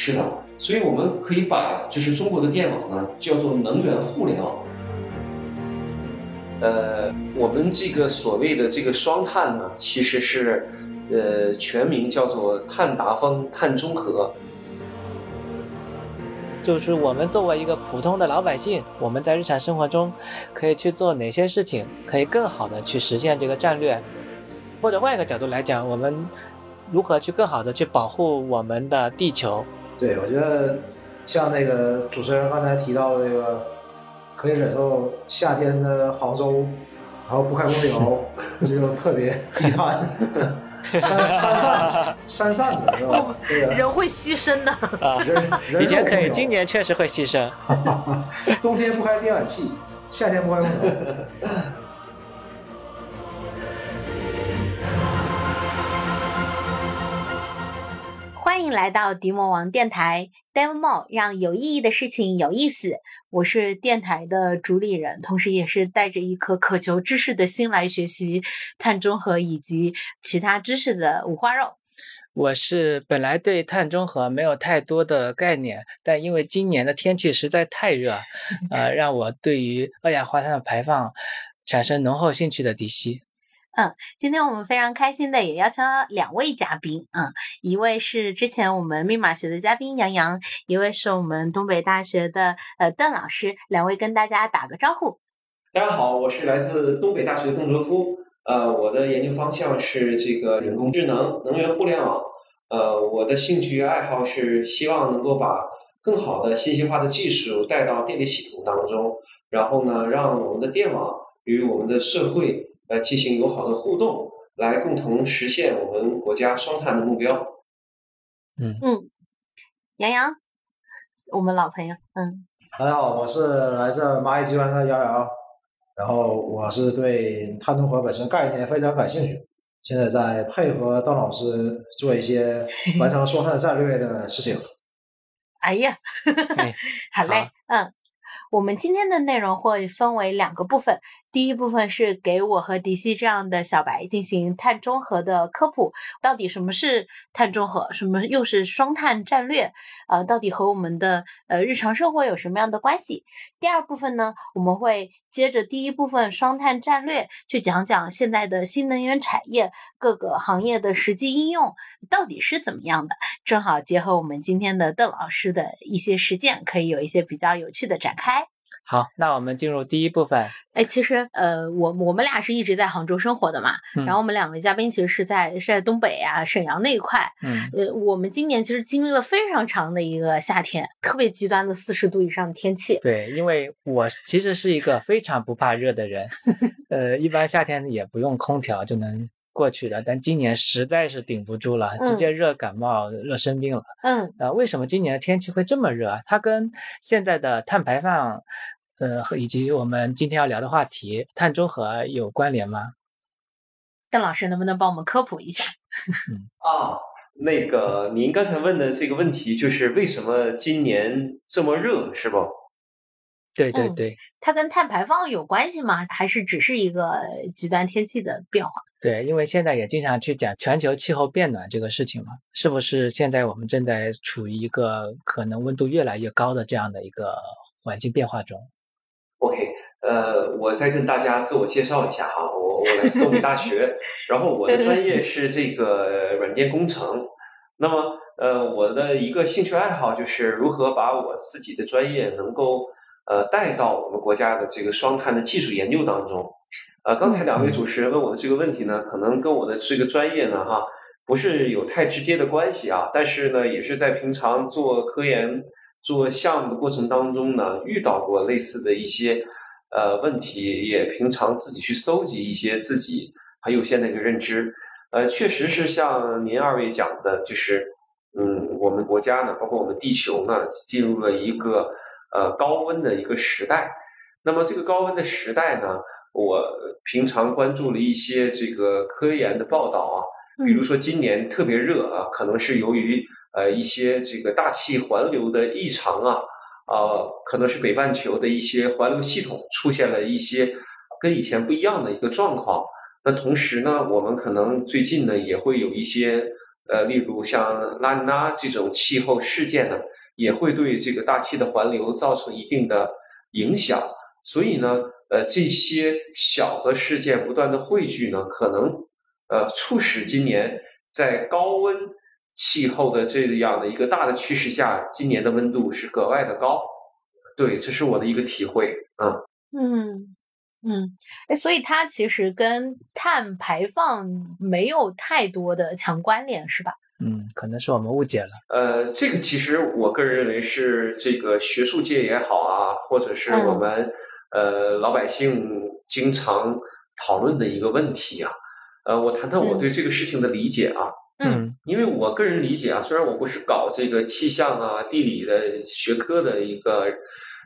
是的，所以我们可以把就是中国的电网呢叫做能源互联网。呃，我们这个所谓的这个双碳呢，其实是，呃，全名叫做碳达峰、碳中和。就是我们作为一个普通的老百姓，我们在日常生活中可以去做哪些事情，可以更好的去实现这个战略？或者换一个角度来讲，我们如何去更好的去保护我们的地球？对，我觉得像那个主持人刚才提到的这个。可以忍受夏天的杭州，然后不开空调，这就特别遗憾。山山上山上的是吧？对人会牺牲的啊！以前可以，今年确实会牺牲。冬天不开电暖气，夏天不开空调。欢迎来到迪魔王电台，Demo 让有意义的事情有意思。我是电台的主理人，同时也是带着一颗渴求知识的心来学习碳中和以及其他知识的五花肉。我是本来对碳中和没有太多的概念，但因为今年的天气实在太热，呃，让我对于二氧化碳的排放产生浓厚兴趣的迪西。嗯，今天我们非常开心的也邀请了两位嘉宾，嗯，一位是之前我们密码学的嘉宾杨洋，一位是我们东北大学的呃邓老师，两位跟大家打个招呼。大家好，我是来自东北大学的邓哲夫，呃，我的研究方向是这个人工智能、能源互联网，呃，我的兴趣爱好是希望能够把更好的信息化的技术带到电力系统当中，然后呢，让我们的电网与我们的社会。来进行友好的互动，来共同实现我们国家双碳的目标。嗯嗯，杨洋，我们老朋友，嗯，大家好，我是来自蚂蚁集团的杨洋，然后我是对碳中和本身概念非常感兴趣，现在在配合邓老师做一些 完成双碳战略的事情。哎呀，好嘞，嗯。我们今天的内容会分为两个部分，第一部分是给我和迪西这样的小白进行碳中和的科普，到底什么是碳中和，什么又是双碳战略，呃，到底和我们的呃日常生活有什么样的关系？第二部分呢，我们会接着第一部分双碳战略去讲讲现在的新能源产业各个行业的实际应用到底是怎么样的，正好结合我们今天的邓老师的一些实践，可以有一些比较有趣的展开。好，那我们进入第一部分。哎，其实，呃，我我们俩是一直在杭州生活的嘛，然后我们两位嘉宾其实是在是在东北啊，沈阳那一块。嗯，呃，我们今年其实经历了非常长的一个夏天，特别极端的四十度以上的天气。对，因为我其实是一个非常不怕热的人，呃，一般夏天也不用空调就能过去的，但今年实在是顶不住了，直接热感冒、热生病了。嗯，啊，为什么今年的天气会这么热？它跟现在的碳排放。呃，和以及我们今天要聊的话题碳中和有关联吗？邓老师能不能帮我们科普一下？啊，那个您刚才问的这个问题就是为什么今年这么热，是不？对对对，它跟碳排放有关系吗？还是只是一个极端天气的变化？对，因为现在也经常去讲全球气候变暖这个事情嘛，是不是现在我们正在处于一个可能温度越来越高的这样的一个环境变化中？OK，呃，我再跟大家自我介绍一下哈，我我来自东北大学，然后我的专业是这个软件工程。那么，呃，我的一个兴趣爱好就是如何把我自己的专业能够呃带到我们国家的这个双碳的技术研究当中。呃，刚才两位主持人问我的这个问题呢，可能跟我的这个专业呢哈不是有太直接的关系啊，但是呢，也是在平常做科研。做项目的过程当中呢，遇到过类似的一些呃问题，也平常自己去搜集一些自己很有限的一个认知。呃，确实是像您二位讲的，就是嗯，我们国家呢，包括我们地球呢，进入了一个呃高温的一个时代。那么这个高温的时代呢，我平常关注了一些这个科研的报道啊，比如说今年特别热啊，可能是由于。呃，一些这个大气环流的异常啊，呃，可能是北半球的一些环流系统出现了一些跟以前不一样的一个状况。那同时呢，我们可能最近呢也会有一些呃，例如像拉尼娜这种气候事件呢，也会对这个大气的环流造成一定的影响。所以呢，呃，这些小的事件不断的汇聚呢，可能呃促使今年在高温气候的这样的一个大的趋势下，今年的温度是格外的高。对，这是我的一个体会。嗯嗯嗯，哎，所以它其实跟碳排放没有太多的强关联，是吧？嗯，可能是我们误解了。呃，这个其实我个人认为是这个学术界也好啊，或者是我们呃老百姓经常讨论的一个问题啊。呃，我谈谈我对这个事情的理解啊。嗯，因为我个人理解啊，虽然我不是搞这个气象啊、地理的学科的一个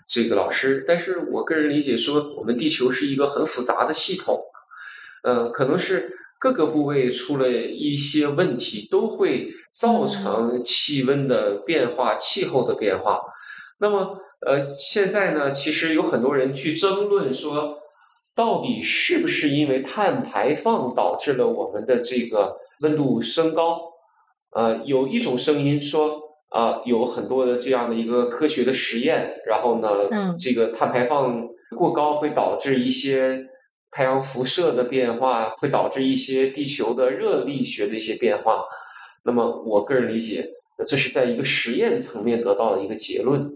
这个老师，但是我个人理解说，我们地球是一个很复杂的系统，呃，可能是各个部位出了一些问题，都会造成气温的变化、气候的变化。那么，呃，现在呢，其实有很多人去争论说，到底是不是因为碳排放导致了我们的这个。温度升高，呃，有一种声音说，啊，有很多的这样的一个科学的实验，然后呢，这个碳排放过高会导致一些太阳辐射的变化，会导致一些地球的热力学的一些变化。那么，我个人理解，这是在一个实验层面得到的一个结论。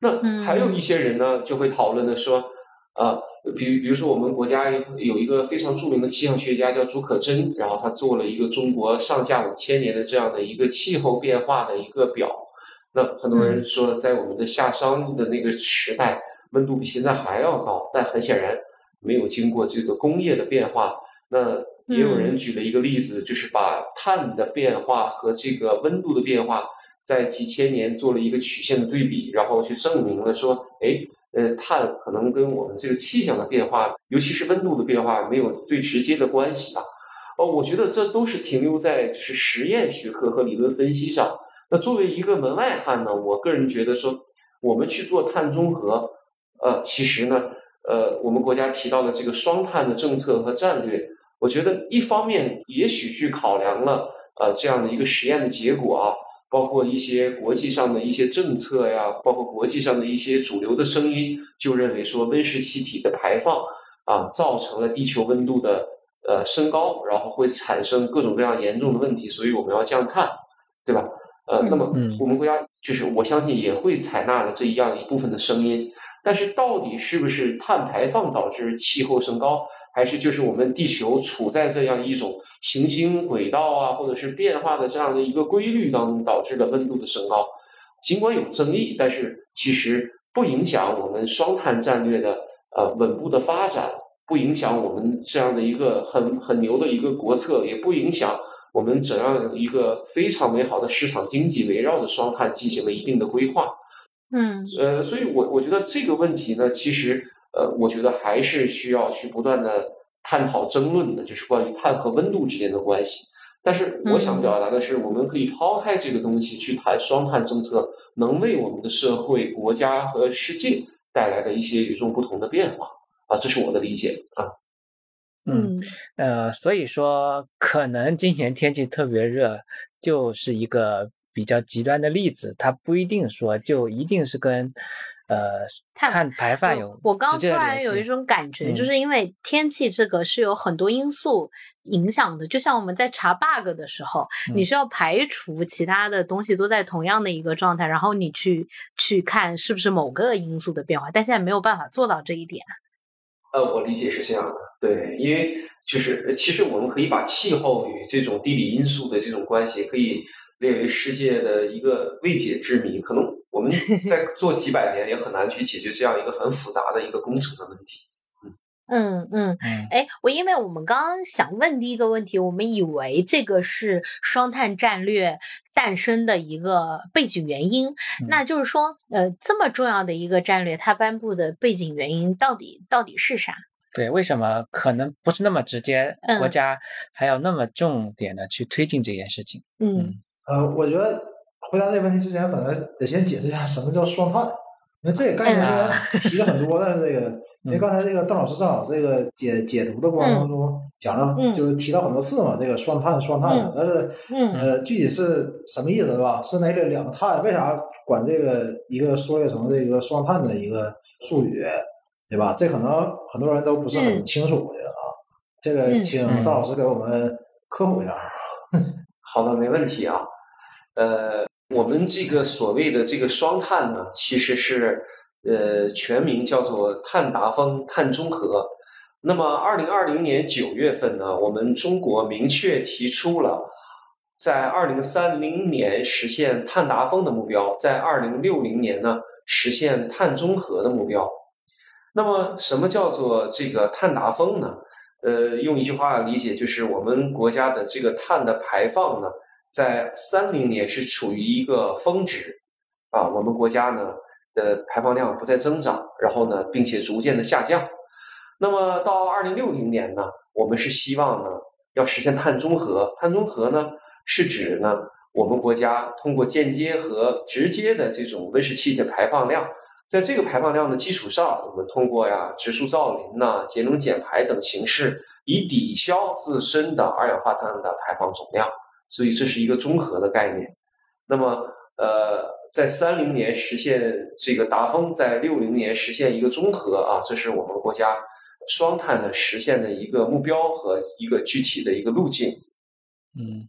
那还有一些人呢，就会讨论的说。啊，比比如说，我们国家有一个非常著名的气象学家叫竺可桢，然后他做了一个中国上下五千年的这样的一个气候变化的一个表。那很多人说，在我们的夏商的那个时代，温度比现在还要高，但很显然没有经过这个工业的变化。那也有人举了一个例子，就是把碳的变化和这个温度的变化在几千年做了一个曲线的对比，然后去证明了说，哎。呃，碳可能跟我们这个气象的变化，尤其是温度的变化，没有最直接的关系啊。哦，我觉得这都是停留在是实验学科和理论分析上。那作为一个门外汉呢，我个人觉得说，我们去做碳中和，呃，其实呢，呃，我们国家提到的这个双碳的政策和战略，我觉得一方面也许去考量了呃这样的一个实验的结果啊。包括一些国际上的一些政策呀，包括国际上的一些主流的声音，就认为说温室气体的排放啊，造成了地球温度的呃升高，然后会产生各种各样严重的问题，所以我们要降碳，对吧？呃，那么我们国家就是我相信也会采纳了这一样一部分的声音，但是到底是不是碳排放导致气候升高？还是就是我们地球处在这样一种行星轨道啊，或者是变化的这样的一个规律当中导致的温度的升高，尽管有争议，但是其实不影响我们双碳战略的呃稳步的发展，不影响我们这样的一个很很牛的一个国策，也不影响我们怎样一个非常美好的市场经济围绕着双碳进行了一定的规划。嗯，呃，所以我我觉得这个问题呢，其实。呃，我觉得还是需要去不断的探讨、争论的，就是关于碳和温度之间的关系。但是我想表达的是，我们可以抛开这个东西去谈双碳政策能为我们的社会、国家和世界带来的一些与众不同的变化啊，这是我的理解啊。嗯，呃，所以说可能今年天气特别热，就是一个比较极端的例子，它不一定说就一定是跟。呃，碳排放有，我刚突然有一种感觉，就是因为天气这个是有很多因素影响的，就像我们在查 bug 的时候，你需要排除其他的东西都在同样的一个状态，然后你去去看是不是某个因素的变化，但现在没有办法做到这一点。呃，我理解是这样的，对，因为就是其实我们可以把气候与这种地理因素的这种关系可以列为世界的一个未解之谜，可能。在做几百年也很难去解决这样一个很复杂的一个工程的问题。嗯嗯嗯，哎，我因为我们刚刚想问第一个问题，我们以为这个是双碳战略诞生的一个背景原因，那就是说，呃，这么重要的一个战略，它颁布的背景原因到底到底是啥？对，为什么可能不是那么直接？国家还要那么重点的去推进这件事情？嗯，呃，我觉得。回答这个问题之前，可能得先解释一下什么叫双碳。因为这个概念虽然提了很多，但是这个，因为刚才这个邓老师正好这个解解读的过程当中讲了，就是提到很多次嘛，这个双碳双碳的，但是呃，具体是什么意思是吧？是哪两个碳？为啥管这个一个缩略成这个双碳的一个术语，对吧？这可能很多人都不是很清楚的啊。这个请邓老师给我们科普一下。好的，没问题啊。呃。我们这个所谓的这个双碳呢，其实是呃全名叫做碳达峰、碳中和。那么，二零二零年九月份呢，我们中国明确提出了在二零三零年实现碳达峰的目标，在二零六零年呢实现碳中和的目标。那么，什么叫做这个碳达峰呢？呃，用一句话理解，就是我们国家的这个碳的排放呢。在三零年是处于一个峰值，啊，我们国家呢的排放量不再增长，然后呢，并且逐渐的下降。那么到二零六零年呢，我们是希望呢要实现碳中和。碳中和呢是指呢我们国家通过间接和直接的这种温室气体排放量，在这个排放量的基础上，我们通过呀植树造林呐、节能减排等形式，以抵消自身的二氧化碳的排放总量。所以这是一个综合的概念。那么，呃，在三零年实现这个达峰，在六零年实现一个综合啊，这是我们国家双碳的实现的一个目标和一个具体的一个路径。嗯，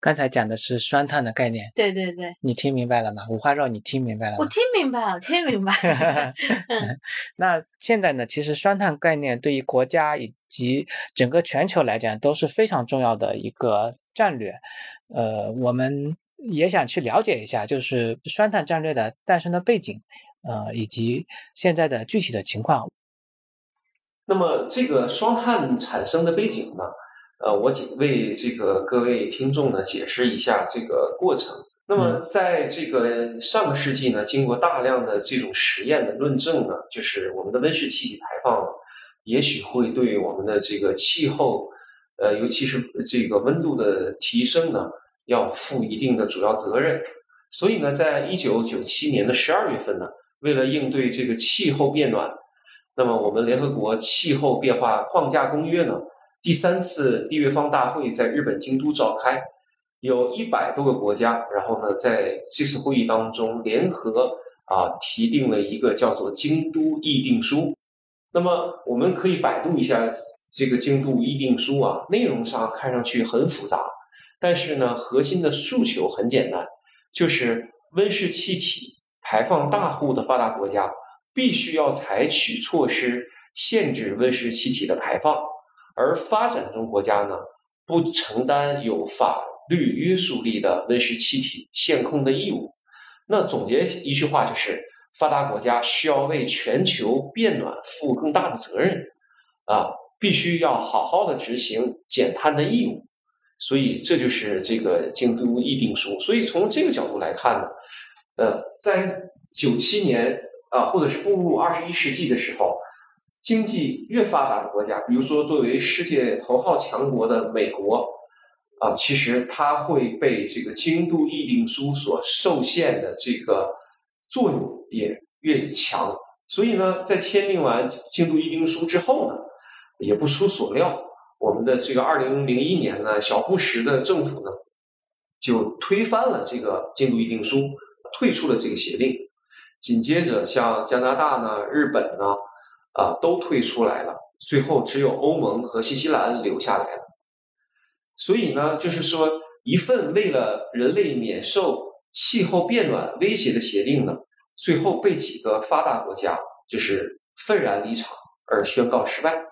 刚才讲的是双碳的概念。对对对。你听明白了吗？五花肉，你听明白了吗？我听明白了，听明白了。那现在呢？其实双碳概念对于国家以及整个全球来讲都是非常重要的一个。战略，呃，我们也想去了解一下，就是双碳战略的诞生的背景，呃，以及现在的具体的情况。那么，这个双碳产生的背景呢？呃，我仅为这个各位听众呢解释一下这个过程。那么，在这个上个世纪呢，经过大量的这种实验的论证呢，就是我们的温室气体排放，也许会对我们的这个气候。呃，尤其是这个温度的提升呢，要负一定的主要责任。所以呢，在一九九七年的十二月份呢，为了应对这个气候变暖，那么我们联合国气候变化框架公约呢，第三次缔约方大会在日本京都召开，有一百多个国家，然后呢，在这次会议当中联合啊提定了一个叫做京都议定书。那么我们可以百度一下。这个京都议定书啊，内容上看上去很复杂，但是呢，核心的诉求很简单，就是温室气体排放大户的发达国家必须要采取措施限制温室气体的排放，而发展中国家呢，不承担有法律约束力的温室气体限控的义务。那总结一句话就是，发达国家需要为全球变暖负更大的责任啊。必须要好好的执行减碳的义务，所以这就是这个京都议定书。所以从这个角度来看呢，呃，在九七年啊，或者是步入二十一世纪的时候，经济越发达的国家，比如说作为世界头号强国的美国啊，其实它会被这个京都议定书所受限的这个作用也越强。所以呢，在签订完京都议定书之后呢。也不出所料，我们的这个二零零一年呢，小布什的政府呢，就推翻了这个京都议定书，退出了这个协定。紧接着，像加拿大呢、日本呢，啊，都退出来了。最后，只有欧盟和新西兰留下来了。所以呢，就是说，一份为了人类免受气候变暖威胁的协定呢，最后被几个发达国家就是愤然离场而宣告失败。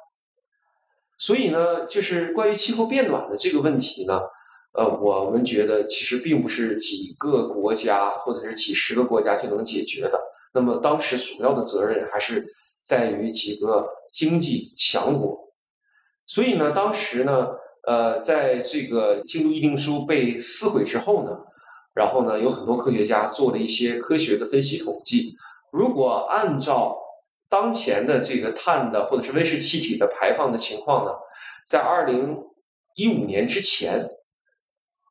所以呢，就是关于气候变暖的这个问题呢，呃，我们觉得其实并不是几个国家或者是几十个国家就能解决的。那么当时主要的责任还是在于几个经济强国。所以呢，当时呢，呃，在这个京都议定书被撕毁之后呢，然后呢，有很多科学家做了一些科学的分析统计，如果按照当前的这个碳的或者是温室气体的排放的情况呢，在二零一五年之前，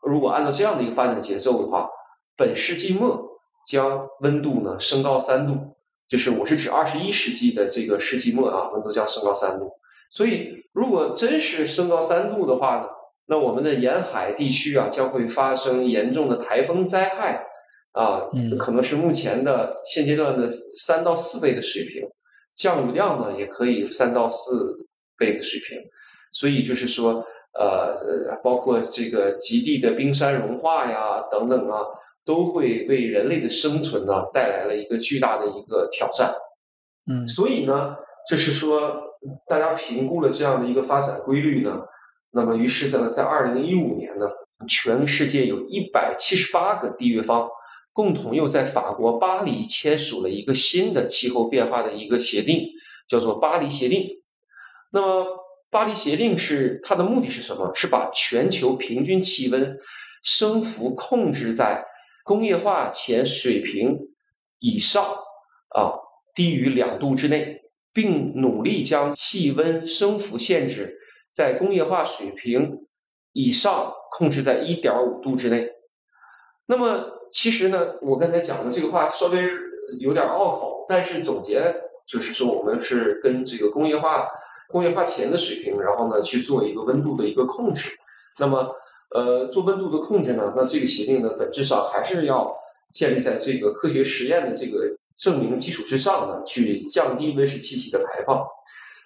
如果按照这样的一个发展节奏的话，本世纪末将温度呢升高三度，就是我是指二十一世纪的这个世纪末啊，温度将升高三度。所以，如果真是升高三度的话呢，那我们的沿海地区啊将会发生严重的台风灾害啊，可能是目前的现阶段的三到四倍的水平，降雨量呢也可以三到四倍的水平。所以就是说，呃，包括这个极地的冰山融化呀等等啊。都会为人类的生存呢带来了一个巨大的一个挑战，嗯，所以呢，就是说大家评估了这样的一个发展规律呢，那么于是呢，在二零一五年呢，全世界有一百七十八个缔约方共同又在法国巴黎签署了一个新的气候变化的一个协定，叫做巴黎协定。那么巴黎协定是它的目的是什么？是把全球平均气温升幅控制在。工业化前水平以上啊，低于两度之内，并努力将气温升幅限制在工业化水平以上控制在一点五度之内。那么，其实呢，我刚才讲的这个话稍微有点拗口，但是总结就是说，我们是跟这个工业化工业化前的水平，然后呢去做一个温度的一个控制。那么。呃，做温度的控制呢，那这个协定呢，本质上还是要建立在这个科学实验的这个证明基础之上呢，去降低温室气体的排放。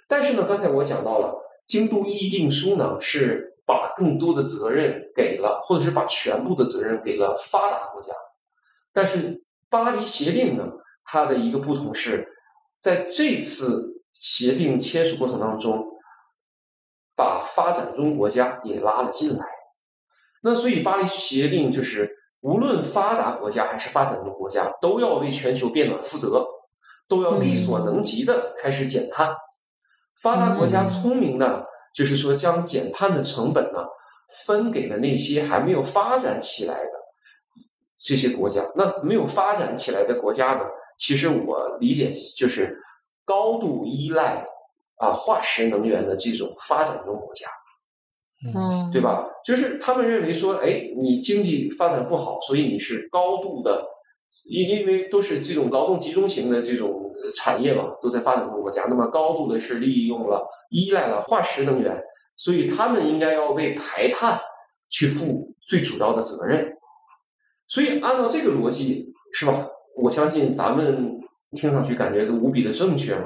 但是呢，刚才我讲到了京都议定书呢，是把更多的责任给了，或者是把全部的责任给了发达国家。但是巴黎协定呢，它的一个不同是，在这次协定签署过程当中，把发展中国家也拉了进来。那所以巴黎协定就是，无论发达国家还是发展中国家，都要为全球变暖负责，都要力所能及的开始减碳。发达国家聪明的，就是说将减碳的成本呢，分给了那些还没有发展起来的这些国家。那没有发展起来的国家呢，其实我理解就是高度依赖啊化石能源的这种发展中国家。嗯，对吧？就是他们认为说，哎，你经济发展不好，所以你是高度的，因因为都是这种劳动集中型的这种产业嘛，都在发展中国家，那么高度的是利用了、依赖了化石能源，所以他们应该要为排碳去负最主要的责任。所以按照这个逻辑，是吧？我相信咱们听上去感觉都无比的正确嘛，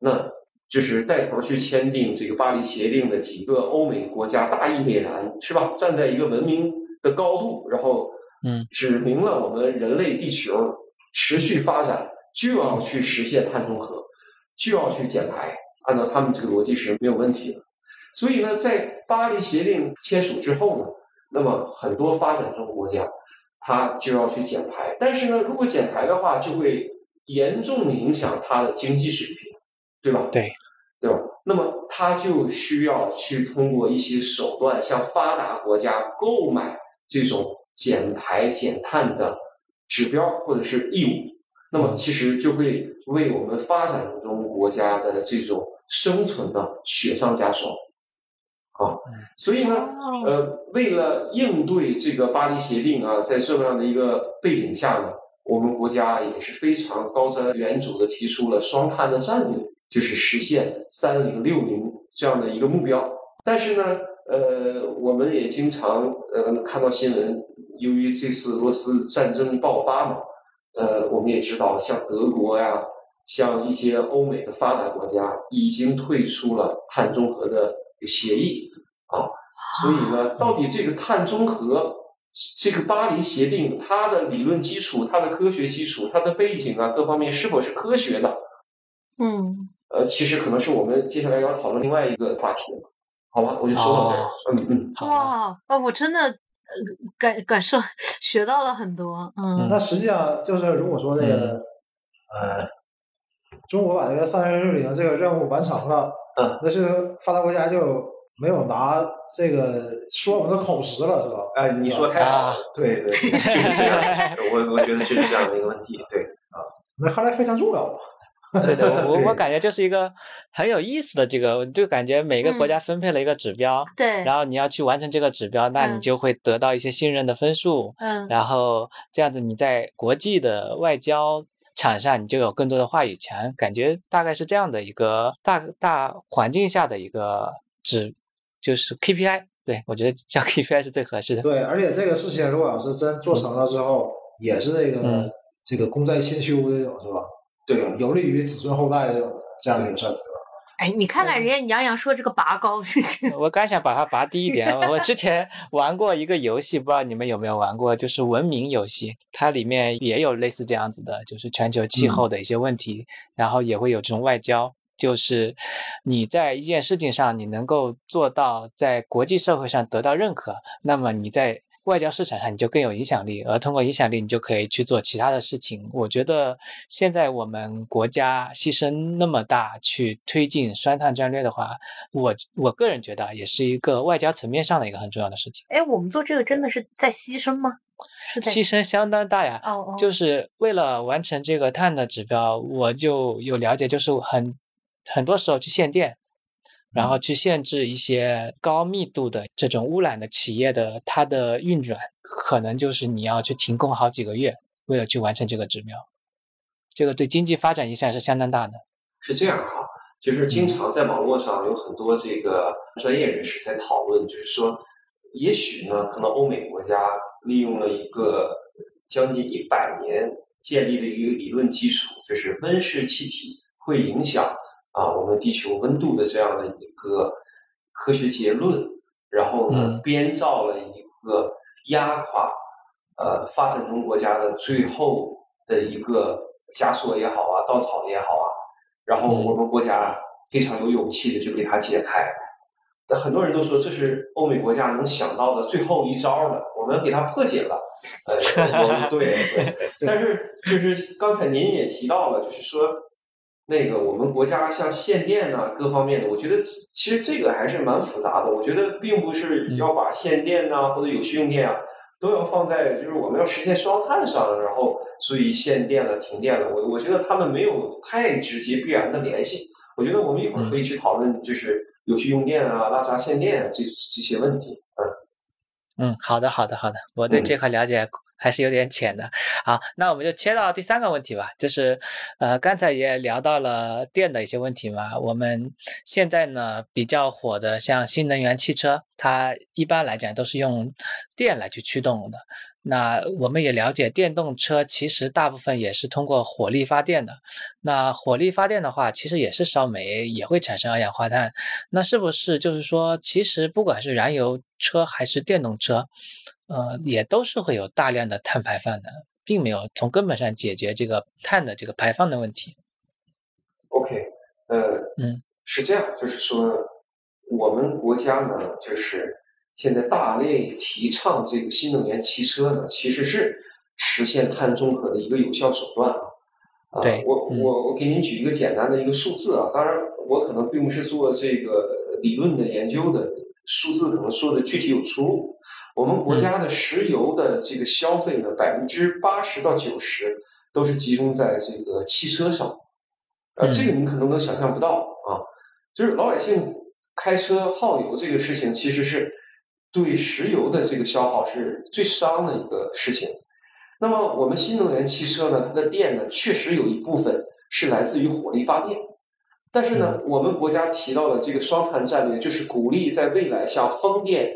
那。就是带头去签订这个巴黎协定的几个欧美国家大义凛然，是吧？站在一个文明的高度，然后，嗯，指明了我们人类地球持续发展就要去实现碳中和，就要去减排。按照他们这个逻辑是没有问题的。所以呢，在巴黎协定签署之后呢，那么很多发展中国家它就要去减排，但是呢，如果减排的话，就会严重影响它的经济水平。对吧？对，对吧？那么他就需要去通过一些手段，向发达国家购买这种减排减碳的指标或者是义务。那么其实就会为我们发展中国家的这种生存呢雪上加霜啊。所以呢，呃，为了应对这个巴黎协定啊，在这样的一个背景下呢，我们国家也是非常高瞻远瞩的提出了双碳的战略。就是实现三零六零这样的一个目标，但是呢，呃，我们也经常呃看到新闻，由于这次俄罗斯战争爆发嘛，呃，我们也知道，像德国呀，像一些欧美的发达国家已经退出了碳中和的协议啊，所以呢，到底这个碳中和这个巴黎协定它的理论基础、它的科学基础、它的背景啊，各方面是否是科学的？嗯。呃，其实可能是我们接下来要讨论另外一个话题，好吧？我就说到这儿。嗯嗯。哇，呃，我真的感感受 学到了很多。嗯。那实际上就是，如果说这个呃，中国把这个三零六零这个任务完成了，嗯，那是发达国家就没有拿这个说我们的口实了，是吧？哎，你说太好了。对对，就是这 样。我我觉得就是这样的一个问题。对啊，那看来非常重要。对对，我我感觉就是一个很有意思的这个，就感觉每个国家分配了一个指标，对，然后你要去完成这个指标，那你就会得到一些信任的分数，嗯，然后这样子你在国际的外交场上，你就有更多的话语权。感觉大概是这样的一个大大环境下的一个指，就是 KPI。对我觉得叫 KPI 是最合适的。对，而且这个事情如果要是真做成了之后，也是那个这个功在千秋这种是吧？对，有利于子孙后代这种这样的一个事儿。哎，你看看人家杨洋说这个拔高，我刚想把它拔低一点。我之前玩过一个游戏，不知道你们有没有玩过，就是文明游戏，它里面也有类似这样子的，就是全球气候的一些问题，然后也会有这种外交，就是你在一件事情上你能够做到在国际社会上得到认可，那么你在。外交市场上你就更有影响力，而通过影响力你就可以去做其他的事情。我觉得现在我们国家牺牲那么大去推进双碳战略的话，我我个人觉得也是一个外交层面上的一个很重要的事情。哎，我们做这个真的是在牺牲吗？是牺牲相当大呀。哦哦。就是为了完成这个碳的指标，我就有了解，就是很很多时候去限电。然后去限制一些高密度的这种污染的企业的它的运转，可能就是你要去停工好几个月，为了去完成这个指标，这个对经济发展影响是相当大的。是这样哈，就是经常在网络上有很多这个专业人士在讨论，就是说，也许呢，可能欧美国家利用了一个将近一百年建立的一个理论基础，就是温室气体会影响。啊，我们地球温度的这样的一个科学结论，然后呢，编造了一个压垮呃发展中国家的最后的一个枷锁也好啊，稻草也好啊，然后我们国家非常有勇气的就给它解开。那很多人都说这是欧美国家能想到的最后一招了，我们给它破解了。呃，对 对，但是就是刚才您也提到了，就是说。那个我们国家像限电呐，各方面的，我觉得其实这个还是蛮复杂的。我觉得并不是要把限电呐或者有序用电啊，都要放在就是我们要实现双碳上，然后所以限电了、停电了。我我觉得他们没有太直接必然的联系。我觉得我们一会儿可以去讨论，就是有序用电啊、拉闸限电这这些问题。嗯，好的，好的，好的，我对这块了解还是有点浅的。好，那我们就切到第三个问题吧，就是，呃，刚才也聊到了电的一些问题嘛。我们现在呢比较火的像新能源汽车，它一般来讲都是用电来去驱动的。那我们也了解，电动车其实大部分也是通过火力发电的。那火力发电的话，其实也是烧煤，也会产生二氧化碳。那是不是就是说，其实不管是燃油车还是电动车，呃，也都是会有大量的碳排放的，并没有从根本上解决这个碳的这个排放的问题。OK，呃，嗯，是这样，就是说，我们国家呢，就是。现在大力提倡这个新能源汽车呢，其实是实现碳中和的一个有效手段啊。对，我我我给您举一个简单的一个数字啊，当然我可能并不是做这个理论的研究的，数字可能说的具体有出入。我们国家的石油的这个消费呢，百分之八十到九十都是集中在这个汽车上。呃，这个你可能都想象不到啊，就是老百姓开车耗油这个事情，其实是。对石油的这个消耗是最伤的一个事情。那么我们新能源汽车呢，它的电呢，确实有一部分是来自于火力发电。但是呢，我们国家提到的这个双碳战略，就是鼓励在未来像风电、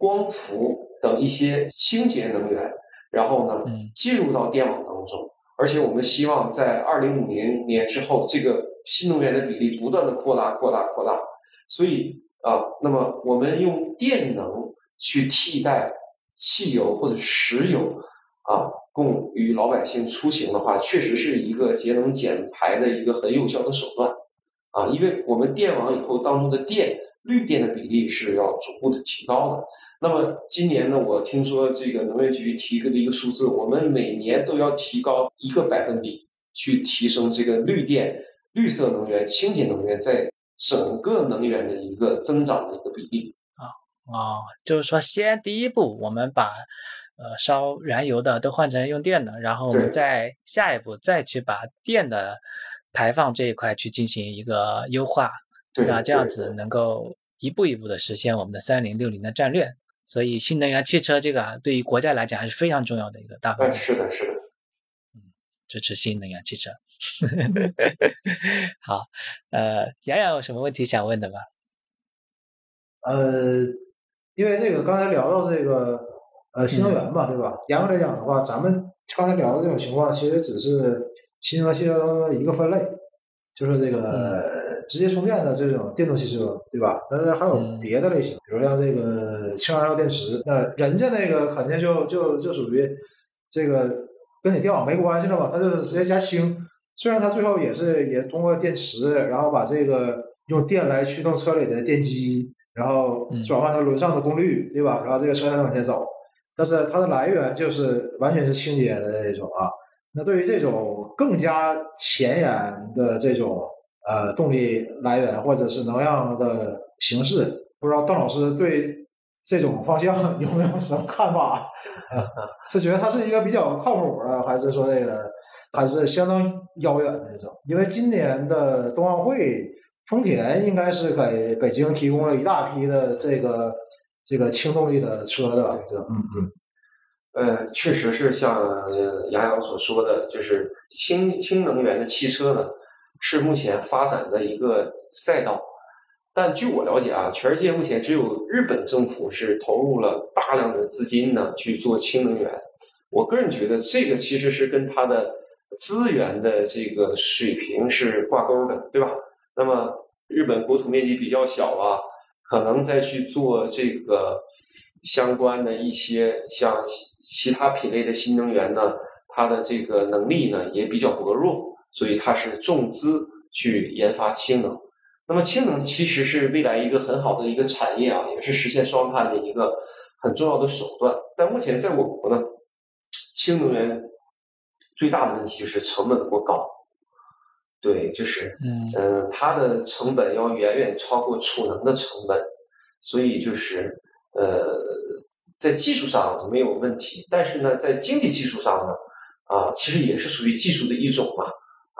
光伏等一些清洁能源，然后呢进入到电网当中。而且我们希望在二零五零年之后，这个新能源的比例不断的扩大、扩大、扩大。所以。啊，那么我们用电能去替代汽油或者石油啊，供于老百姓出行的话，确实是一个节能减排的一个很有效的手段啊。因为我们电网以后当中的电绿电的比例是要逐步的提高的。那么今年呢，我听说这个能源局提的一个数字，我们每年都要提高一个百分比，去提升这个绿电、绿色能源、清洁能源在。整个能源的一个增长的一个比例啊啊，就是说，先第一步，我们把呃烧燃油的都换成用电的，然后我们再下一步再去把电的排放这一块去进行一个优化，那这样子能够一步一步的实现我们的三零六零的战略。所以，新能源汽车这个对于国家来讲还是非常重要的一个大方向。是的，是的。支持新能源汽车。好，呃，洋洋有什么问题想问的吗？呃，因为这个刚才聊到这个呃新能源嘛，对吧？严格来讲的话，咱们刚才聊的这种情况，其实只是新能源汽车当中的一个分类，就是这个直接充电的这种电动汽车，对吧？但是还有别的类型，比如像这个氢燃料电池，那人家那个肯定就就就属于这个跟你电网没关系了嘛，它就是直接加氢。虽然它最后也是也通过电池，然后把这个用电来驱动车里的电机。然后转换成轮上的功率，对吧？然后这个车才能往前走。但是它的来源就是完全是清洁的那种啊。那对于这种更加前沿的这种呃动力来源或者是能量的形式，不知道邓老师对这种方向 有没有什么看法？是觉得它是一个比较靠谱的，还是说这个还是相当遥远的那种？因为今年的冬奥会。丰田应该是给北京提供了一大批的这个这个轻动力的车的，对吧？嗯嗯。呃，确实是像杨洋所说的，就是氢氢能源的汽车呢，是目前发展的一个赛道。但据我了解啊，全世界目前只有日本政府是投入了大量的资金呢去做氢能源。我个人觉得这个其实是跟它的资源的这个水平是挂钩的，对吧？那么日本国土面积比较小啊，可能再去做这个相关的一些像其他品类的新能源呢，它的这个能力呢也比较薄弱，所以它是重资去研发氢能。那么氢能其实是未来一个很好的一个产业啊，也是实现双碳的一个很重要的手段。但目前在我国呢，氢能源最大的问题就是成本过高。对，就是，嗯，它的成本要远远超过储能的成本，所以就是，呃，在技术上没有问题，但是呢，在经济技术上呢，啊，其实也是属于技术的一种嘛，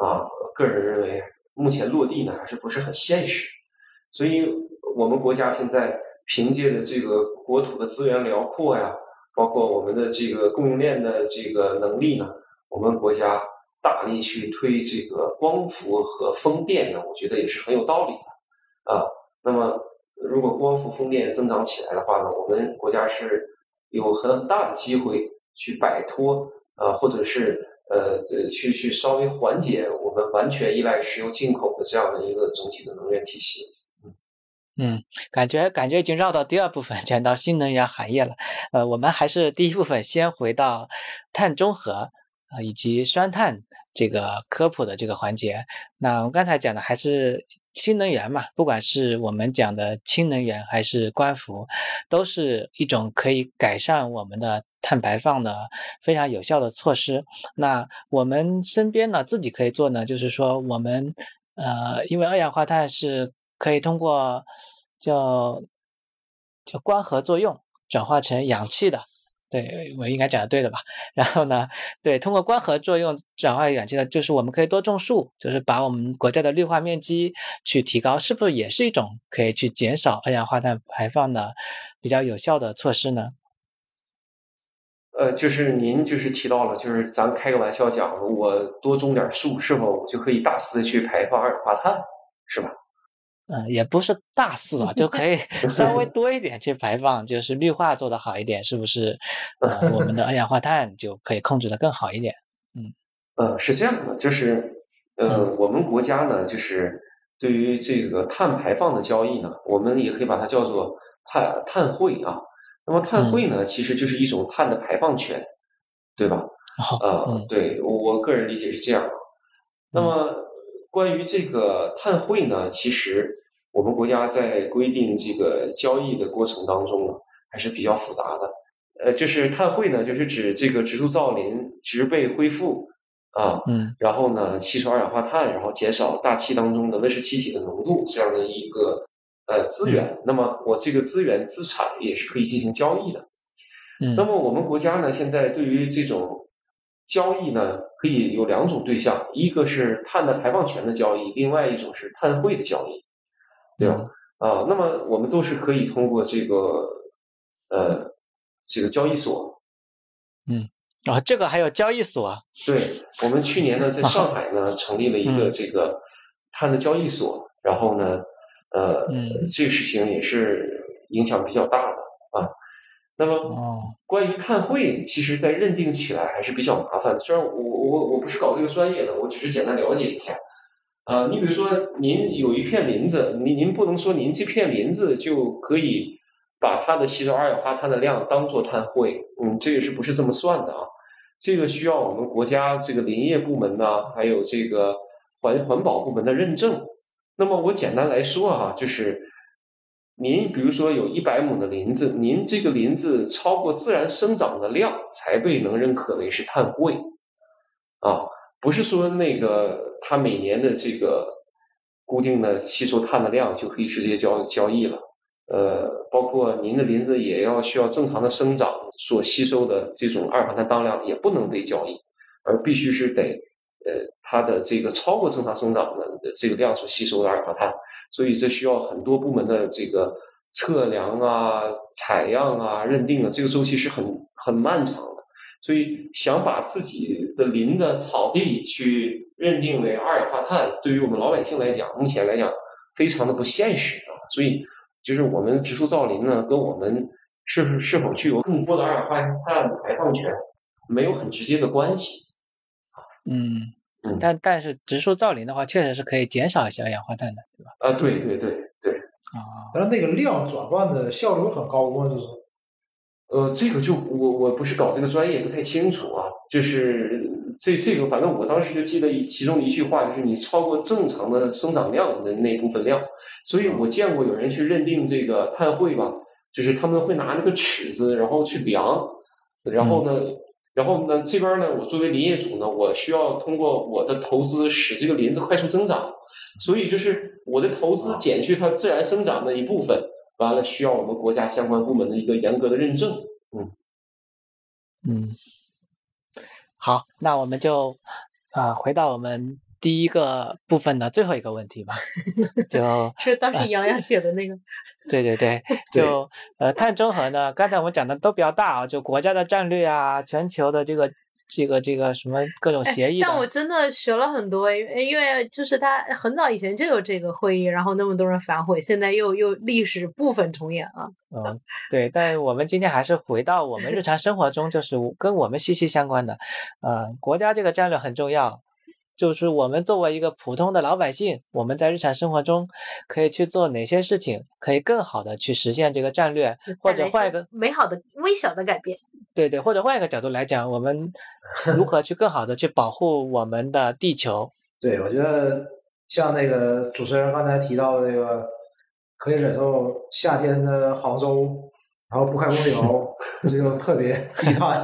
啊，个人认为目前落地呢还是不是很现实，所以我们国家现在凭借着这个国土的资源辽阔呀，包括我们的这个供应链的这个能力呢，我们国家。大力去推这个光伏和风电呢，我觉得也是很有道理的啊。那么，如果光伏、风电增长起来的话呢，我们国家是有很大的机会去摆脱啊，或者是呃，去去稍微缓解我们完全依赖石油进口的这样的一个整体的能源体系。嗯，感觉感觉已经绕到第二部分，讲到新能源行业了。呃，我们还是第一部分先回到碳中和。啊，以及双碳这个科普的这个环节，那我们刚才讲的还是新能源嘛，不管是我们讲的氢能源还是光伏，都是一种可以改善我们的碳排放的非常有效的措施。那我们身边呢，自己可以做呢，就是说我们呃，因为二氧化碳是可以通过叫叫光合作用转化成氧气的。对我应该讲的对的吧？然后呢，对，通过光合作用转化氧气的，就是我们可以多种树，就是把我们国家的绿化面积去提高，是不是也是一种可以去减少二氧化碳排放的比较有效的措施呢？呃，就是您就是提到了，就是咱开个玩笑讲，我多种点树，是否我就可以大肆去排放二氧化碳，是吧？嗯，也不是大肆啊，就可以 稍微多一点去排放，就是绿化做得好一点，是不是？呃，我们的二氧化碳就可以控制得更好一点。嗯，呃，是这样的，就是，呃，我们国家呢，就是对于这个碳排放的交易呢，我们也可以把它叫做碳碳汇啊。那么碳汇呢，其实就是一种碳的排放权，对吧？呃，对我个人理解是这样。那么。关于这个碳汇呢，其实我们国家在规定这个交易的过程当中呢，还是比较复杂的。呃，就是碳汇呢，就是指这个植树造林、植被恢复啊，嗯，然后呢，吸收二氧化碳，然后减少大气当中的温室气体的浓度这样的一个呃资源。那么我这个资源资产也是可以进行交易的。嗯，那么我们国家呢，现在对于这种。交易呢可以有两种对象，一个是碳的排放权的交易，另外一种是碳汇的交易，对吧？啊，那么我们都是可以通过这个呃这个交易所，嗯，啊，这个还有交易所。对，我们去年呢，在上海呢，成立了一个这个碳的交易所，然后呢，呃，这个事情也是影响比较大的啊。那么，关于碳汇，其实在认定起来还是比较麻烦的。虽然我我我不是搞这个专业的，我只是简单了解一下。啊，你比如说，您有一片林子，您您不能说您这片林子就可以把它的吸收二氧化碳的量当做碳汇，嗯，这个是不是这么算的啊？这个需要我们国家这个林业部门呢，还有这个环环保部门的认证。那么我简单来说哈，就是。您比如说有一百亩的林子，您这个林子超过自然生长的量才被能认可为是碳汇，啊，不是说那个它每年的这个固定的吸收碳的量就可以直接交交易了，呃，包括您的林子也要需要正常的生长所吸收的这种二氧化碳当量也不能被交易，而必须是得呃它的这个超过正常生长的这个量所吸收的二氧化碳。所以这需要很多部门的这个测量啊、采样啊、认定啊，这个周期是很很漫长的。所以想把自己的林子、草地去认定为二氧化碳，对于我们老百姓来讲，目前来讲非常的不现实啊。所以就是我们植树造林呢，跟我们是是否具有更多的二氧化碳排放权没有很直接的关系嗯。嗯，但但是植树造林的话，确实是可以减少一些二氧化碳的，对吧？啊，对对对对，啊，但是那个量转换的效率很高吗？就是，呃，这个就我我不是搞这个专业，不太清楚啊。就是这这个，反正我当时就记得一其中的一句话，就是你超过正常的生长量的那部分量。所以我见过有人去认定这个碳汇吧，就是他们会拿那个尺子，然后去量，然后呢。然后呢，这边呢，我作为林业主呢，我需要通过我的投资使这个林子快速增长，所以就是我的投资减去它自然生长的一部分，完了需要我们国家相关部门的一个严格的认证。嗯嗯，好，那我们就啊回到我们第一个部分的最后一个问题吧，就 是当时杨洋写的那个。对对对，就呃碳中和呢，刚才我们讲的都比较大啊，就国家的战略啊，全球的这个这个这个什么各种协议。但我真的学了很多，因为因为就是他很早以前就有这个会议，然后那么多人反悔，现在又又历史部分重演了。嗯，对，但我们今天还是回到我们日常生活中，就是跟我们息息相关的，呃，国家这个战略很重要。就是我们作为一个普通的老百姓，我们在日常生活中可以去做哪些事情，可以更好的去实现这个战略，或者换一个美好的微小的改变。对对，或者换一个角度来讲，我们 如何去更好的去保护我们的地球？对，我觉得像那个主持人刚才提到的那个，可以忍受夏天的杭州。然后不开空调，这就特别 遗憾，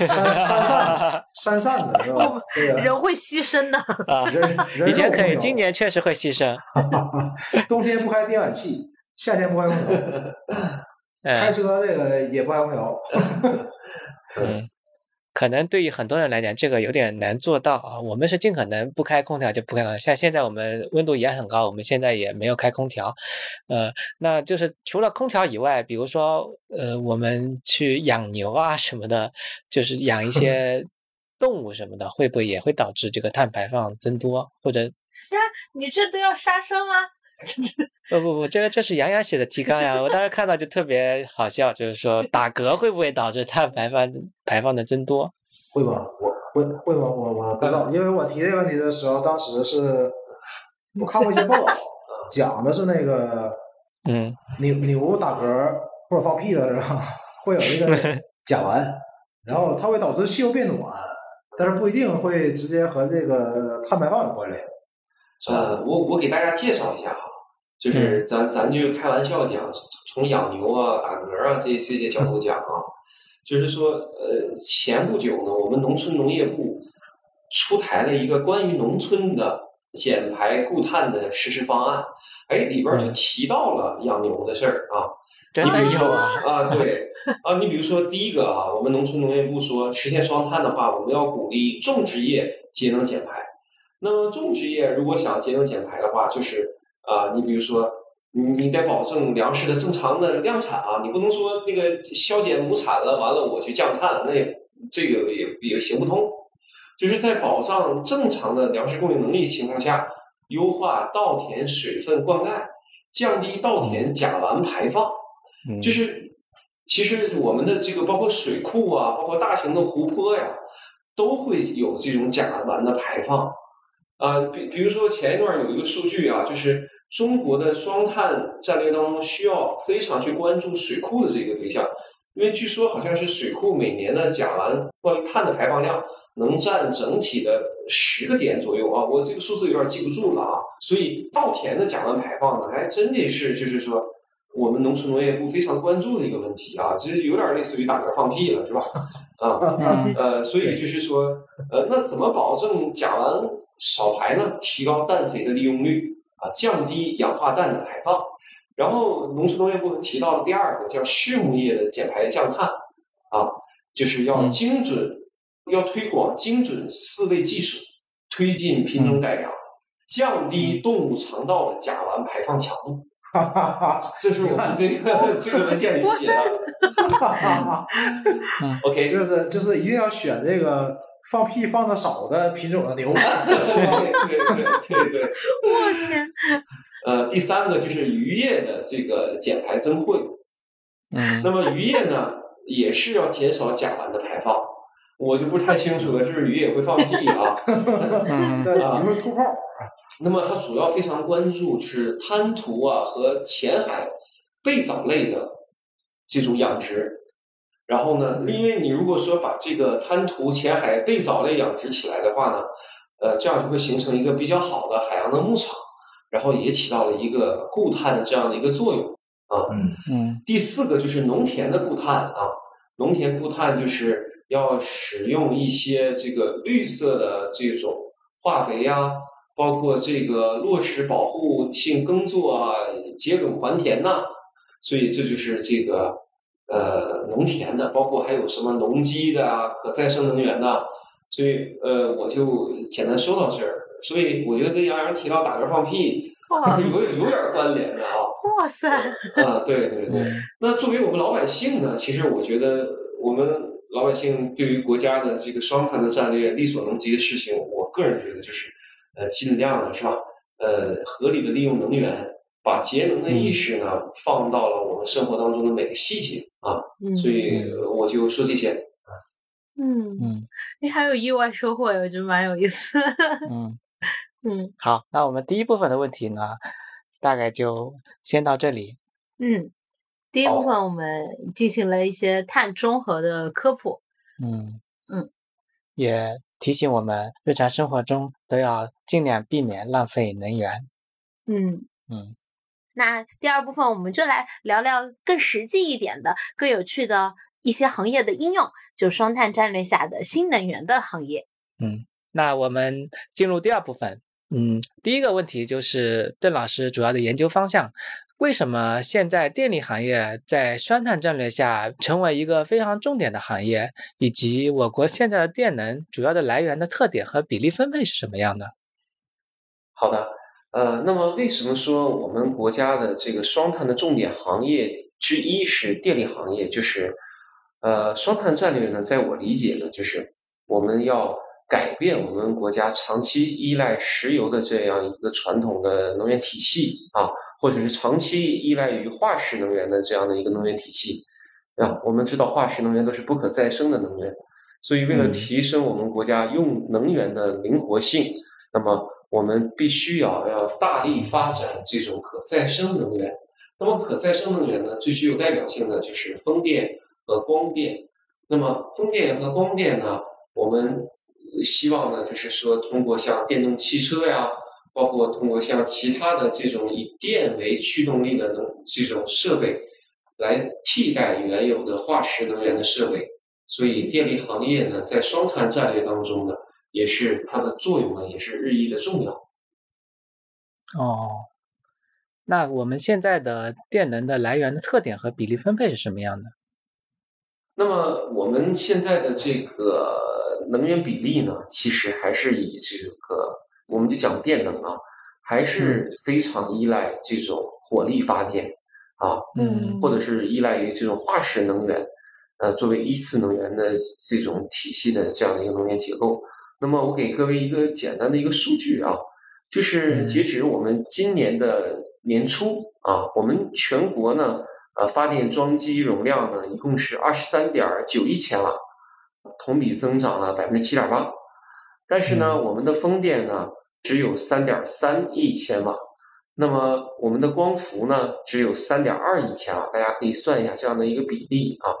山山上山上的是吧？人会牺牲的啊，人以前可以，今年确实会牺牲。冬天不开电暖气，夏天不开空调，开车这个也不开空调。嗯。可能对于很多人来讲，这个有点难做到啊。我们是尽可能不开空调就不开空调，像现在我们温度也很高，我们现在也没有开空调。呃，那就是除了空调以外，比如说呃，我们去养牛啊什么的，就是养一些 动物什么的，会不会也会导致这个碳排放增多？或者是啊，你这都要杀生啊？不不不，这个这是杨洋写的提纲呀，我当时看到就特别好笑，就是说 打嗝会不会导致碳排放排放的增多？会吧，我会会吗？我我不知道，因为我提这个问题的时候，当时是我看过一些报道，讲的是那个 嗯牛牛打嗝或者放屁的时候会有一个甲烷，然后它会导致气候变暖，但是不一定会直接和这个碳排放有关联。呃，我我给大家介绍一下哈，就是咱咱就开玩笑讲，从养牛啊、打嗝啊这这些角度讲啊，就是说，呃，前不久呢，我们农村农业部出台了一个关于农村的减排固碳的实施方案，哎，里边就提到了养牛的事儿啊。真的有啊？啊，对啊，你比如说第一个啊，我们农村农业部说，实现双碳的话，我们要鼓励种植业节能减排。那么种植业如果想节能减排的话，就是啊，你比如说，你你得保证粮食的正常的量产啊，你不能说那个削减亩产了，完了我去降碳，那也这个也也行不通。就是在保障正常的粮食供应能力情况下，优化稻田水分灌溉，降低稻田甲烷排放。就是其实我们的这个包括水库啊，包括大型的湖泊呀，都会有这种甲烷的排放。啊，比比如说前一段有一个数据啊，就是中国的双碳战略当中需要非常去关注水库的这个对象，因为据说好像是水库每年的甲烷关于碳的排放量。能占整体的十个点左右啊，我这个数字有点记不住了啊。所以稻田的甲烷排放呢，还真的是就是说我们农村农业部非常关注的一个问题啊，这有点类似于打嗝放屁了，是吧？啊，呃，所以就是说，呃，那怎么保证甲烷少排呢？提高氮肥的利用率啊，降低氧化氮的排放。然后农村农业部提到了第二个叫畜牧业的减排降碳啊，就是要精准。要推广精准饲喂技术，推进品种改良，降低动物肠道的甲烷排放强度。这是我们这个 这个文件里写的。OK，就是就是一定要选这个放屁放的少的品种的牛。对对对对对。我天。呃，第三个就是渔业的这个减排增汇。嗯。那么渔业呢，也是要减少甲烷的排放。我就不太清楚了，就是鱼也会放屁啊，啊，会吐泡。那么它主要非常关注就是滩涂啊和浅海贝藻类的这种养殖。然后呢，因为你如果说把这个滩涂、浅海贝藻类养殖起来的话呢，呃，这样就会形成一个比较好的海洋的牧场，然后也起到了一个固碳的这样的一个作用啊。嗯嗯。第四个就是农田的固碳啊，农田固碳就是。要使用一些这个绿色的这种化肥呀，包括这个落实保护性耕作啊，秸秆还田呐，所以这就是这个呃农田的，包括还有什么农机的啊，可再生能源呐，所以呃我就简单说到这儿。所以我觉得跟杨洋提到打嗝放屁有 有点关联的啊。哇塞！啊，对对对。那作为我们老百姓呢，其实我觉得我们。老百姓对于国家的这个双碳的战略力所能及的事情，我个人觉得就是，呃，尽量的是吧？呃，合理的利用能源，把节能的意识呢放到了我们生活当中的每个细节啊。所以我就说这些。嗯嗯，你还有意外收获，我觉得蛮有意思。嗯 嗯，好，那我们第一部分的问题呢，大概就先到这里。嗯。第一部分我们进行了一些碳中和的科普，嗯嗯，也提醒我们日常生活中都要尽量避免浪费能源，嗯嗯。那第二部分我们就来聊聊更实际一点的、更有趣的一些行业的应用，就双碳战略下的新能源的行业。嗯，那我们进入第二部分，嗯，第一个问题就是邓老师主要的研究方向。为什么现在电力行业在双碳战略下成为一个非常重点的行业？以及我国现在的电能主要的来源的特点和比例分配是什么样的？好的，呃，那么为什么说我们国家的这个双碳的重点行业之一是电力行业？就是，呃，双碳战略呢，在我理解呢，就是我们要改变我们国家长期依赖石油的这样一个传统的能源体系啊。或者是长期依赖于化石能源的这样的一个能源体系，啊，我们知道化石能源都是不可再生的能源，所以为了提升我们国家用能源的灵活性，那么我们必须要要大力发展这种可再生能源。那么可再生能源呢，最具有代表性的就是风电和光电。那么风电和光电呢，我们希望呢，就是说通过像电动汽车呀。包括通过像其他的这种以电为驱动力的能这种设备，来替代原有的化石能源的设备，所以电力行业呢，在双碳战略当中呢，也是它的作用呢，也是日益的重要。哦，那我们现在的电能的来源的特点和比例分配是什么样的？那么我们现在的这个能源比例呢，其实还是以这个。我们就讲电能啊，还是非常依赖这种火力发电啊，嗯，或者是依赖于这种化石能源，呃作为一次能源的这种体系的这样的一个能源结构。那么我给各位一个简单的一个数据啊，就是截止我们今年的年初啊，我们全国呢，呃发电装机容量呢一共是二十三点九亿千瓦，同比增长了百分之七点八。但是呢，我们的风电呢只有三点三亿千瓦，那么我们的光伏呢只有三点二亿千瓦，大家可以算一下这样的一个比例啊。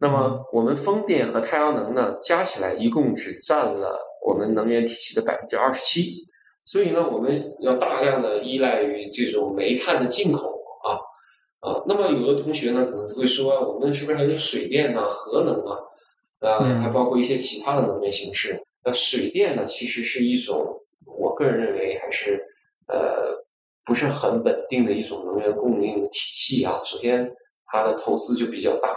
那么我们风电和太阳能呢，加起来一共只占了我们能源体系的百分之二十七，所以呢，我们要大量的依赖于这种煤炭的进口啊啊。那么有的同学呢，可能会说，我们是不是还有水电呢、核能啊？啊，还包括一些其他的能源形式。那水电呢，其实是一种，我个人认为还是呃不是很稳定的一种能源供应体系啊。首先，它的投资就比较大。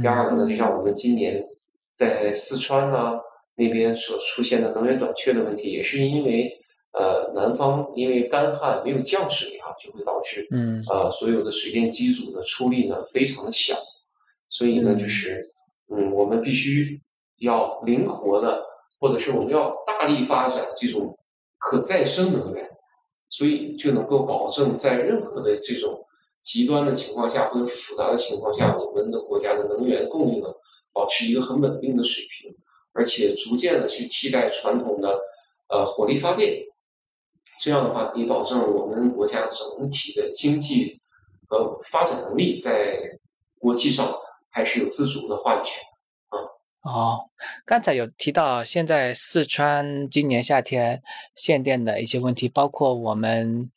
第二个呢，就像我们今年在四川啊那边所出现的能源短缺的问题，也是因为呃南方因为干旱没有降水啊，就会导致嗯。呃所有的水电机组的出力呢非常的小，所以呢就是嗯我们必须要灵活的，或者是我们要大力发展这种可再生能源，所以就能够保证在任何的这种。极端的情况下或者复杂的情况下，我们的国家的能源供应呢，保持一个很稳定的水平，而且逐渐的去替代传统的呃火力发电，这样的话可以保证我们国家整体的经济和发展能力在国际上还是有自主的话语权啊。哦，刚才有提到现在四川今年夏天限电的一些问题，包括我们。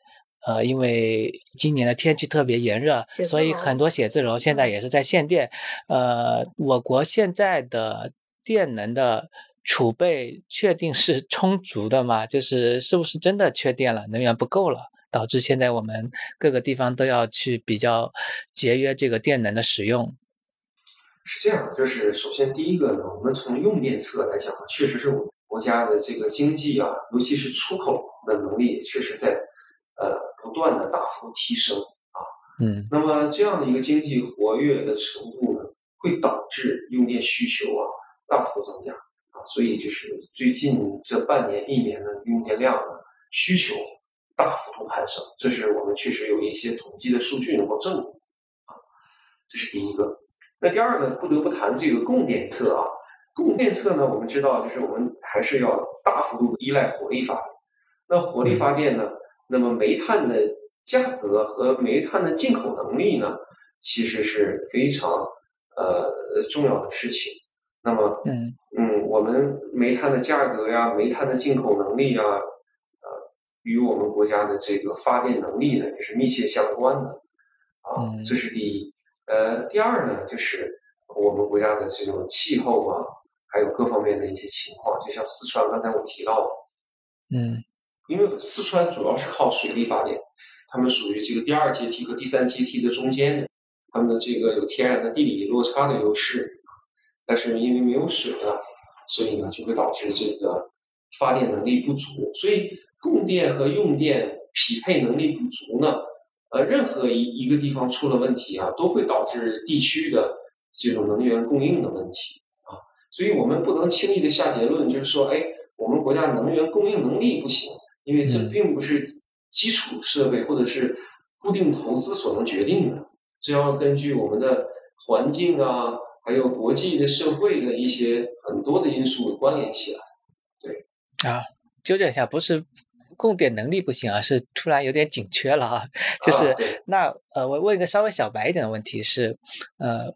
呃，因为今年的天气特别炎热，所以很多写字楼现在也是在限电。呃，我国现在的电能的储备确定是充足的吗？就是是不是真的缺电了，能源不够了，导致现在我们各个地方都要去比较节约这个电能的使用？是这样的，就是首先第一个呢，我们从用电侧来讲，确实是我们国家的这个经济啊，尤其是出口的能力，确实在呃。不断的大幅提升啊，嗯，那么这样的一个经济活跃的程度呢，会导致用电需求啊大幅度增加啊，所以就是最近这半年一年的用电量呢需求大幅度攀升，这是我们确实有一些统计的数据能够证明啊，这是第一个。那第二个不得不谈这个供电侧啊，供电侧呢，我们知道就是我们还是要大幅度依赖火力发电，那火力发电呢？那么煤炭的价格和煤炭的进口能力呢，其实是非常呃重要的事情。那么，嗯嗯，我们煤炭的价格呀，煤炭的进口能力啊，呃，与我们国家的这个发电能力呢，也是密切相关的。啊，这是第一。呃，第二呢，就是我们国家的这种气候啊，还有各方面的一些情况，就像四川刚才我提到的，嗯。因为四川主要是靠水力发电，他们属于这个第二阶梯和第三阶梯的中间，他们的这个有天然的地理落差的优势，但是因为没有水了，所以呢就会导致这个发电能力不足，所以供电和用电匹配能力不足呢，呃，任何一一个地方出了问题啊，都会导致地区的这种能源供应的问题啊，所以我们不能轻易的下结论，就是说，哎，我们国家能源供应能力不行。因为这并不是基础设备或者是固定投资所能决定的，这要根据我们的环境啊，还有国际的社会的一些很多的因素关联起来。对啊，纠正一下，不是供电能力不行啊，是突然有点紧缺了啊。就是那呃，我问一个稍微小白一点的问题是，呃。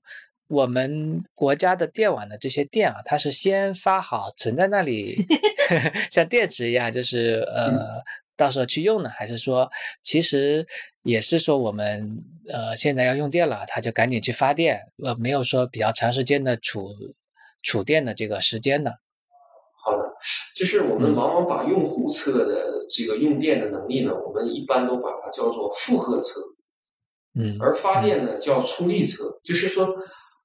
我们国家的电网的这些电啊，它是先发好存在那里，像电池一样，就是呃，到时候去用呢，还是说其实也是说我们呃现在要用电了，它就赶紧去发电，呃，没有说比较长时间的储储电的这个时间呢？好的，就是我们往往把用户侧的这个用电的能力呢，我们一般都把它叫做负荷侧，嗯，而发电呢叫出力侧，就是说。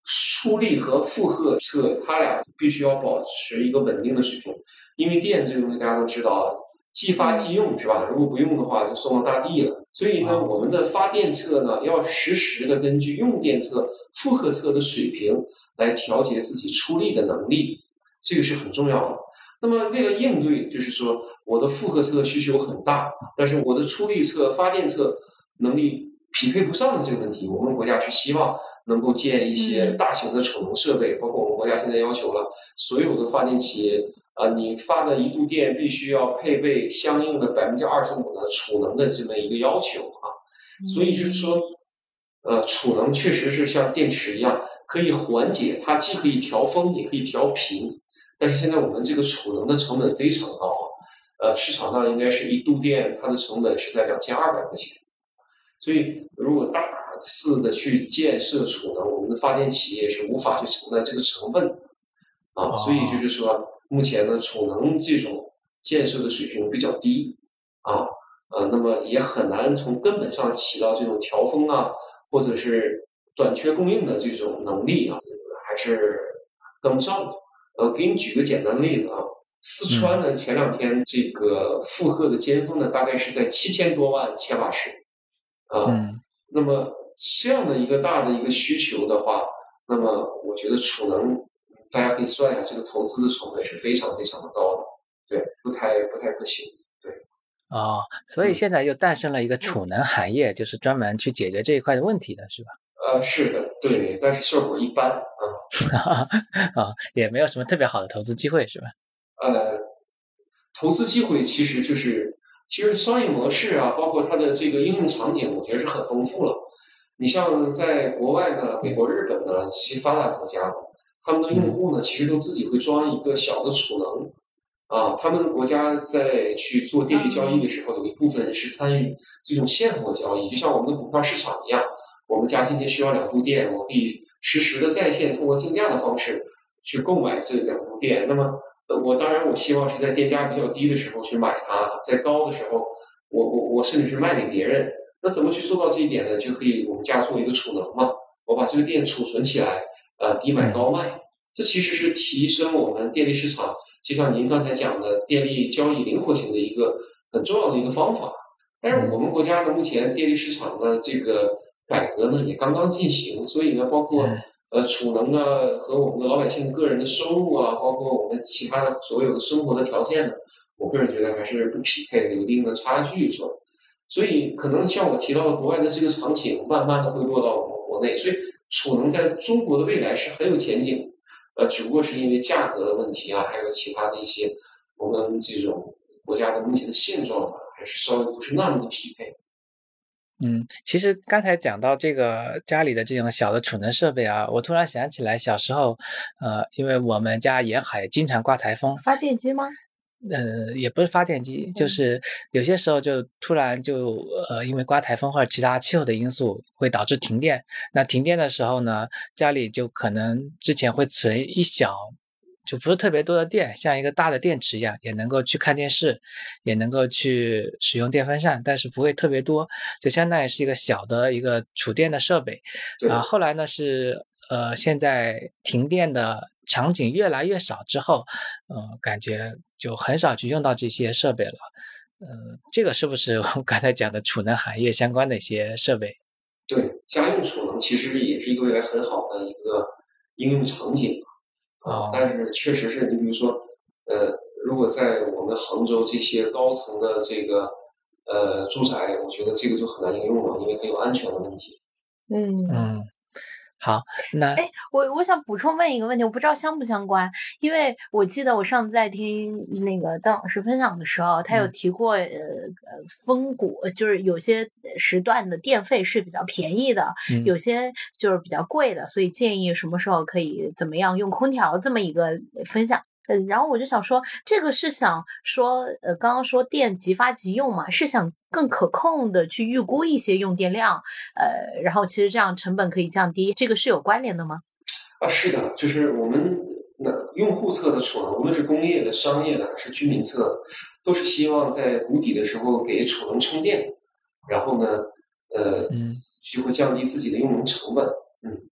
出力和负荷侧，它俩必须要保持一个稳定的水平，因为电这个东西大家都知道，即发即用是吧？如果不用的话，就送到大地了。所以呢，我们的发电侧呢，要实时的根据用电侧、负荷侧的水平来调节自己出力的能力，这个是很重要的。那么为了应对，就是说我的负荷侧需求很大，但是我的出力侧、发电侧能力匹配不上的这个问题，我们国家是希望能够建一些大型的储能设备，包括我们国家现在要求了所有的发电企业。啊，你发的一度电必须要配备相应的百分之二十五的储能的这么一个要求啊，所以就是说，呃，储能确实是像电池一样，可以缓解，它既可以调峰也可以调频，但是现在我们这个储能的成本非常高啊，呃，市场上应该是一度电它的成本是在两千二百块钱，所以如果大肆的去建设储能，我们的发电企业是无法去承担这个成本啊，所以就是说。目前呢，储能这种建设的水平比较低，啊，呃，那么也很难从根本上起到这种调峰啊，或者是短缺供应的这种能力啊，还是跟不上的。呃，给你举个简单的例子啊，四川呢前两天这个负荷的尖峰呢，大概是在七千多万千瓦时，啊，那么这样的一个大的一个需求的话，那么我觉得储能。大家可以算一下，这个投资的成本是非常非常的高的，对，不太不太可行，对。哦，所以现在又诞生了一个储能行业，就是专门去解决这一块的问题的，是吧？呃，是的，对，但是效果一般啊。啊，也没有什么特别好的投资机会，是吧？呃，投资机会其实就是，其实商业模式啊，包括它的这个应用场景，我觉得是很丰富了。你像在国外呢，美国、日本呢，其发达国家。他们的用户呢，其实都自己会装一个小的储能，啊，他们国家在去做电力交易的时候，有一部分是参与这种现货交易，就像我们的股票市场一样。我们家今天需要两度电，我可以实时的在线通过竞价的方式去购买这两度电。那么，我当然我希望是在电价比较低的时候去买它，在高的时候，我我我甚至是卖给别人。那怎么去做到这一点呢？就可以我们家做一个储能嘛，我把这个电储存起来。呃，低买高卖，这其实是提升我们电力市场，就像您刚才讲的电力交易灵活性的一个很重要的一个方法。但是我们国家呢，目前电力市场的这个改革呢，也刚刚进行，所以呢，包括呃储能啊和我们的老百姓个人的收入啊，包括我们其他的所有的生活的条件呢，我个人觉得还是不匹配的，有一定的差距，所以可能像我提到的，国外的这个场景，慢慢的会落到我们国内，所以。储能在中国的未来是很有前景，呃，只不过是因为价格的问题啊，还有其他的一些我们这种国家的目前的现状吧，还是稍微不是那么的匹配。嗯，其实刚才讲到这个家里的这种小的储能设备啊，我突然想起来小时候，呃，因为我们家沿海经常刮台风，发电机吗？呃，也不是发电机，就是有些时候就突然就呃，因为刮台风或者其他气候的因素会导致停电。那停电的时候呢，家里就可能之前会存一小，就不是特别多的电，像一个大的电池一样，也能够去看电视，也能够去使用电风扇，但是不会特别多，就相当于是一个小的一个储电的设备。啊，后来呢是呃，现在停电的。场景越来越少之后，呃，感觉就很少去用到这些设备了。呃，这个是不是我们刚才讲的储能行业相关的一些设备？对，家用储能其实也是一个未来很好的一个应用场景啊。但是确实是你比如说，呃，如果在我们杭州这些高层的这个呃住宅，我觉得这个就很难应用了，因为它有安全的问题。嗯嗯。好，那哎，我我想补充问一个问题，我不知道相不相关，因为我记得我上次在听那个邓老师分享的时候，他有提过，呃呃，峰谷就是有些时段的电费是比较便宜的，有些就是比较贵的，所以建议什么时候可以怎么样用空调这么一个分享。嗯，然后我就想说，这个是想说，呃，刚刚说电即发即用嘛，是想更可控的去预估一些用电量，呃，然后其实这样成本可以降低，这个是有关联的吗？啊，是的，就是我们那用户侧的储能，无论是工业的、商业的还是居民侧，都是希望在谷底的时候给储能充电，然后呢，呃，嗯，就会降低自己的用能成本，嗯。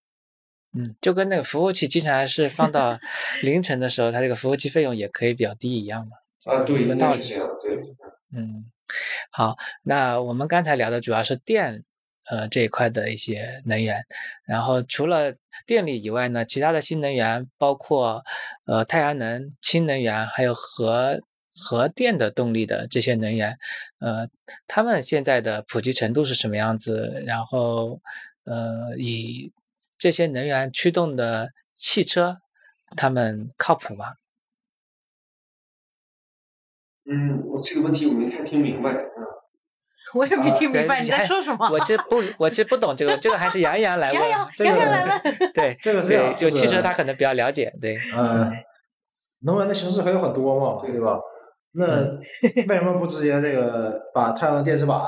嗯，就跟那个服务器经常是放到凌晨的时候，它这个服务器费用也可以比较低一样嘛。啊，对，应该是这样，对。嗯，好，那我们刚才聊的主要是电，呃这一块的一些能源，然后除了电力以外呢，其他的新能源包括呃太阳能、氢能源，还有核核电的动力的这些能源，呃，他们现在的普及程度是什么样子？然后呃，以这些能源驱动的汽车，他们靠谱吗？嗯，我这个问题我没太听明白啊。我也没听明白对你在说什么。我其实不，我其实不懂这个，这个还是杨洋来问。杨洋，杨洋来问。对，这个是就汽车他可能比较了解，对。嗯，能源的形式还有很多嘛，对吧？那为什么不直接这个把太阳能电池板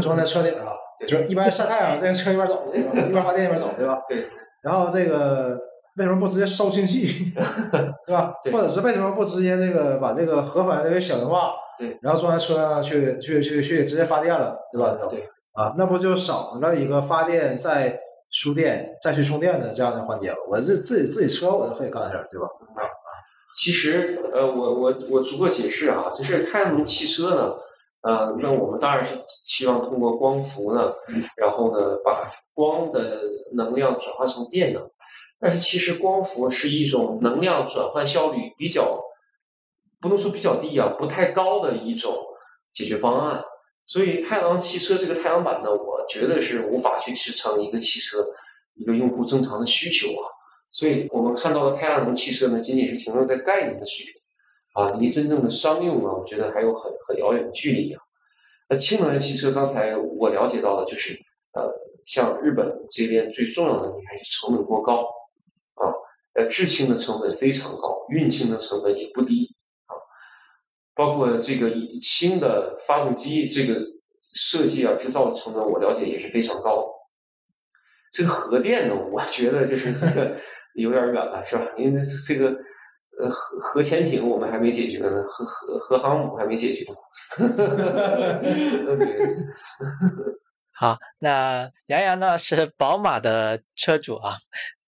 装在车顶上？就是一边晒太阳，这个车一边走，对吧？一边发电一边走，对吧？对。然后这个为什么不直接烧氢气，对吧？对或者是为什么不直接这个把这个核反应堆给小型化？对。然后装在车上去去去去直接发电了，对吧？对。啊，那不就少了一个发电再输电再去充电的这样的环节吗？我这自己自己车我就可以干的事儿，对吧？啊其实，呃，我我我逐个解释啊，就是太阳能汽车呢，呃，那我们当然是希望通过光伏呢，然后呢，把光的能量转化成电能。但是其实光伏是一种能量转换效率比较，不能说比较低啊，不太高的一种解决方案。所以太阳能汽车这个太阳板呢，我觉得是无法去支撑一个汽车一个用户正常的需求啊。所以我们看到的太阳能汽车呢，仅仅是停留在概念的水平，啊，离真正的商用啊，我觉得还有很很遥远的距离啊。那氢能源汽车，刚才我了解到的就是，呃，像日本这边最重要的问题还是成本过高，啊，呃，制氢的成本非常高，运氢的成本也不低，啊，包括这个氢的发动机这个设计啊、制造的成本，我了解也是非常高。这个核电呢，我觉得就是这个。有点远了，是吧？因为这个，呃，核核潜艇我们还没解决呢，核核核航母还没解决。好，那杨洋呢是宝马的车主啊，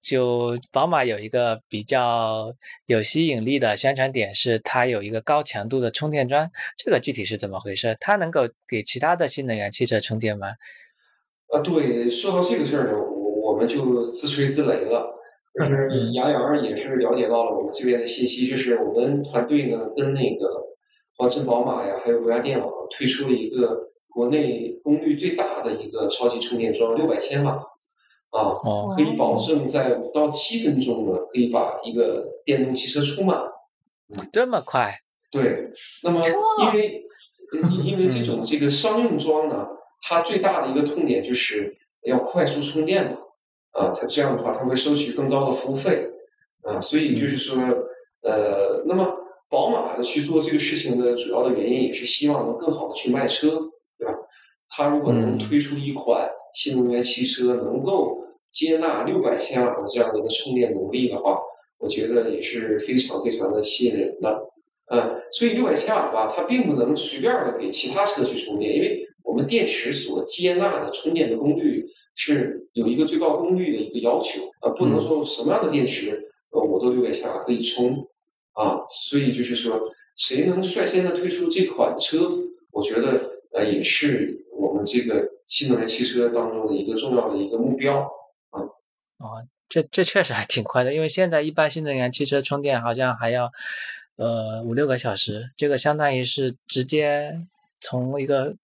就宝马有一个比较有吸引力的宣传点是它有一个高强度的充电桩，这个具体是怎么回事？它能够给其他的新能源汽车充电吗？啊，对，说到这个事儿呢，我我们就自吹自擂了。就是杨洋也是了解到了我们这边的信息，就是我们团队呢跟那个华晨宝马呀，还有国家电网推出了一个国内功率最大的一个超级充电桩，六百千瓦，啊，可以保证在五到七分钟呢可以把一个电动汽车充满。这么快？对。那么因为因为这种这个商用桩呢，它最大的一个痛点就是要快速充电嘛。啊，它这样的话，它会收取更高的服务费，啊，所以就是说，呃，那么宝马去做这个事情的主要的原因，也是希望能更好的去卖车，对吧？它如果能推出一款新能源汽车，能够接纳六百千瓦的这样的一个充电能力的话，我觉得也是非常非常的吸引人的，嗯，所以六百千瓦吧，它并不能随便的给其他车去充电，因为我们电池所接纳的充电的功率。是有一个最高功率的一个要求，呃，不能说什么样的电池，呃，我都六百千瓦可以充，啊，所以就是说，谁能率先的推出这款车，我觉得呃，也是我们这个新能源汽车当中的一个重要的一个目标，啊，哦，这这确实还挺快的，因为现在一般新能源汽车充电好像还要呃五六个小时，这个相当于是直接从一个。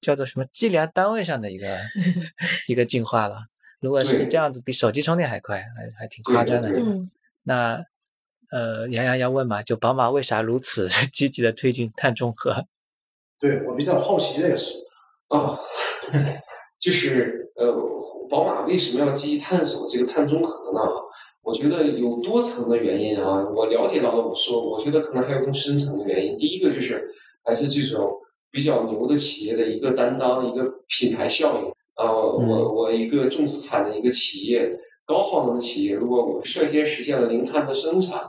叫做什么计量单位上的一个 一个进化了。如果是这样子，比手机充电还快，还还挺夸张的。那呃，杨洋要问嘛，就宝马为啥如此 积极的推进碳中和？对我比较好奇这个事啊，就是呃，宝马为什么要积极探索这个碳中和呢？我觉得有多层的原因啊。我了解到的，我说，我觉得可能还有更深层的原因。第一个就是还是这种。比较牛的企业的一个担当，一个品牌效应啊！我我一个重资产的一个企业，高耗能的企业，如果我率先实现了零碳的生产，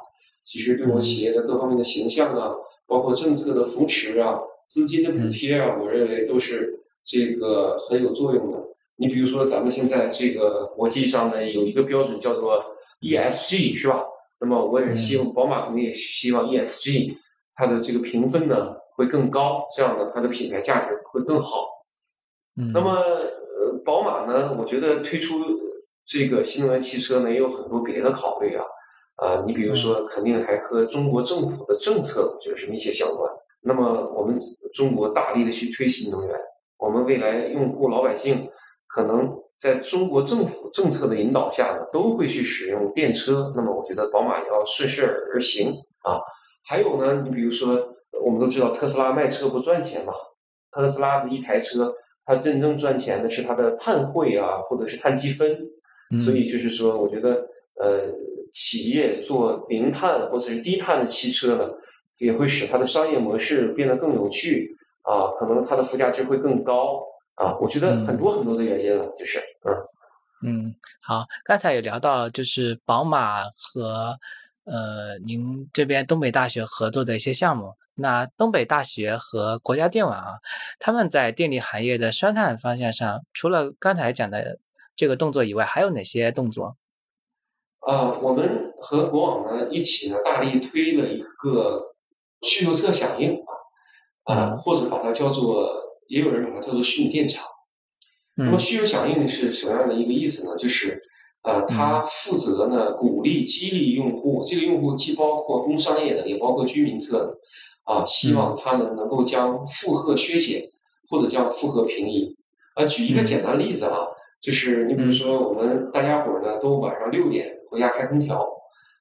其实对我企业的各方面的形象啊，包括政策的扶持啊、资金的补贴啊，我认为都是这个很有作用的。你比如说，咱们现在这个国际上呢有一个标准叫做 ESG，是吧？那么我也是希望宝马肯定也希望 ESG 它的这个评分呢。会更高，这样呢，它的品牌价值会更好。嗯，那么，呃，宝马呢，我觉得推出这个新能源汽车呢，也有很多别的考虑啊。啊，你比如说，肯定还和中国政府的政策，我觉得是密切相关。那么，我们中国大力的去推新能源，我们未来用户老百姓可能在中国政府政策的引导下呢，都会去使用电车。那么，我觉得宝马要顺势而行啊。还有呢，你比如说，我们都知道特斯拉卖车不赚钱嘛，特斯拉的一台车，它真正赚钱的是它的碳汇啊，或者是碳积分。所以就是说，我觉得呃。企业做零碳或者是低碳的汽车呢，也会使它的商业模式变得更有趣啊，可能它的附加值会更高啊。我觉得很多很多的原因了，就是嗯嗯，好，刚才有聊到就是宝马和呃您这边东北大学合作的一些项目，那东北大学和国家电网啊，他们在电力行业的双碳方向上，除了刚才讲的这个动作以外，还有哪些动作？啊，我们和国网呢一起呢，大力推了一个需求侧响应啊，啊，或者把它叫做，也有人把它叫做虚拟电厂。那么需求响应是什么样的一个意思呢？就是，呃，它负责呢鼓励激励用户，这个用户既包括工商业的，也包括居民侧的，啊，希望他们能够将负荷削减或者叫负荷平移。啊，举一个简单例子啊。就是你比如说，我们大家伙儿呢都晚上六点回家开空调，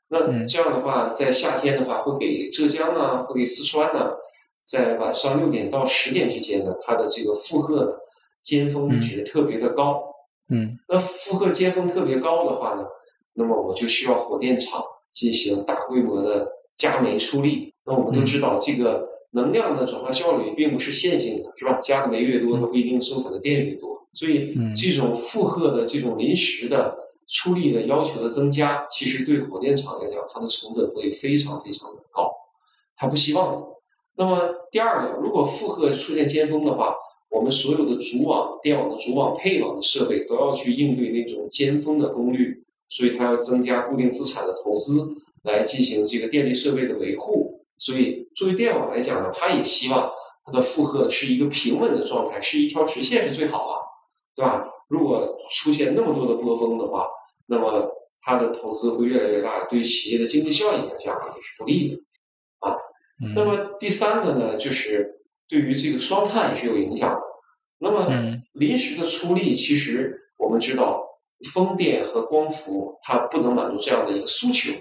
那这样的话，在夏天的话，会给浙江啊，会给四川呢，在晚上六点到十点之间呢，它的这个负荷呢尖峰值特别的高。嗯，那负荷尖峰特别高的话呢，那么我就需要火电厂进行大规模的加煤出力。那我们都知道，这个能量的转化效率并不是线性的，是吧？加的煤越多，它不一定生产的电越多。所以，这种负荷的这种临时的出力的要求的增加，其实对火电厂来讲，它的成本会非常非常的高，它不希望。那么第二个，如果负荷出现尖峰的话，我们所有的主网、电网的主网、配网的设备都要去应对那种尖峰的功率，所以它要增加固定资产的投资来进行这个电力设备的维护。所以作为电网来讲呢，它也希望它的负荷是一个平稳的状态，是一条直线是最好了。对吧？如果出现那么多的波峰的话，那么它的投资会越来越大，对企业的经济效益来讲也是不利的啊。那么第三个呢，就是对于这个双碳也是有影响的。那么临时的出力，其实我们知道，风电和光伏它不能满足这样的一个诉求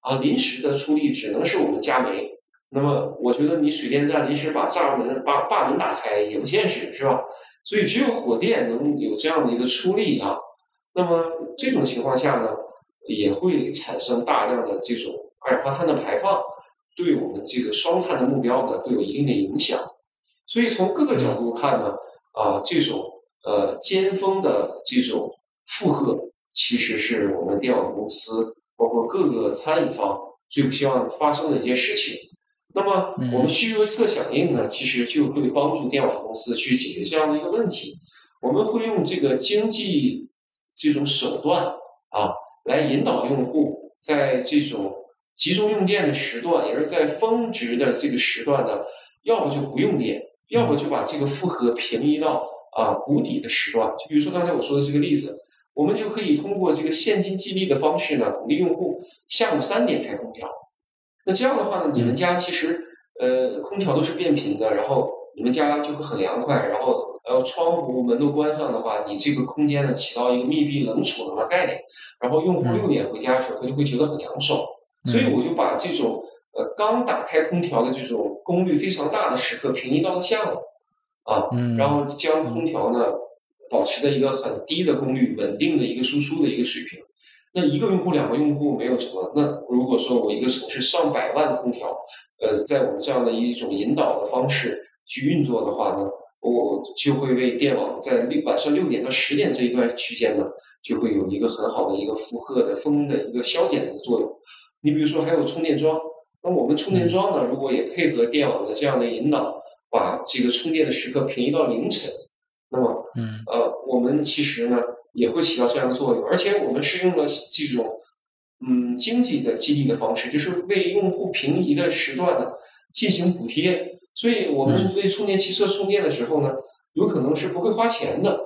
啊。临时的出力只能是我们加煤。那么我觉得你水电站临时把闸门、把坝门打开也不现实，是吧？所以，只有火电能有这样的一个出力啊，那么这种情况下呢，也会产生大量的这种二氧化碳的排放，对我们这个双碳的目标呢，会有一定的影响。所以，从各个角度看呢，啊，这种呃尖峰的这种负荷，其实是我们电网公司包括各个参与方最不希望发生的一件事情。那么，我们需求侧响应呢，其实就会帮助电网公司去解决这样的一个问题。我们会用这个经济这种手段啊，来引导用户在这种集中用电的时段，也是在峰值的这个时段呢，要不就不用电，要不就把这个负荷平移到啊谷底的时段。就比如说刚才我说的这个例子，我们就可以通过这个现金激励的方式呢，鼓励用户下午三点开空调。那这样的话呢，你们家其实呃空调都是变频的，然后你们家就会很凉快，然后呃窗户门都关上的话，你这个空间呢起到一个密闭冷储能的概念，然后用户六点回家的时候，他就会觉得很凉爽。所以我就把这种呃刚打开空调的这种功率非常大的时刻平移到了下午啊，然后将空调呢保持在一个很低的功率、稳定的一个输出的一个水平。那一个用户、两个用户没有什么。那如果说我一个城市上百万空调，呃，在我们这样的一种引导的方式去运作的话呢，我就会为电网在六晚上六点到十点这一段区间呢，就会有一个很好的一个负荷的风的一个消减的作用。你比如说还有充电桩，那我们充电桩呢，如果也配合电网的这样的引导，把这个充电的时刻平移到凌晨，嗯，呃，我们其实呢。也会起到这样的作用，而且我们是用了这种嗯经济的激励的方式，就是为用户平移的时段呢进行补贴，所以我们为充电汽车充电的时候呢，有可能是不会花钱的，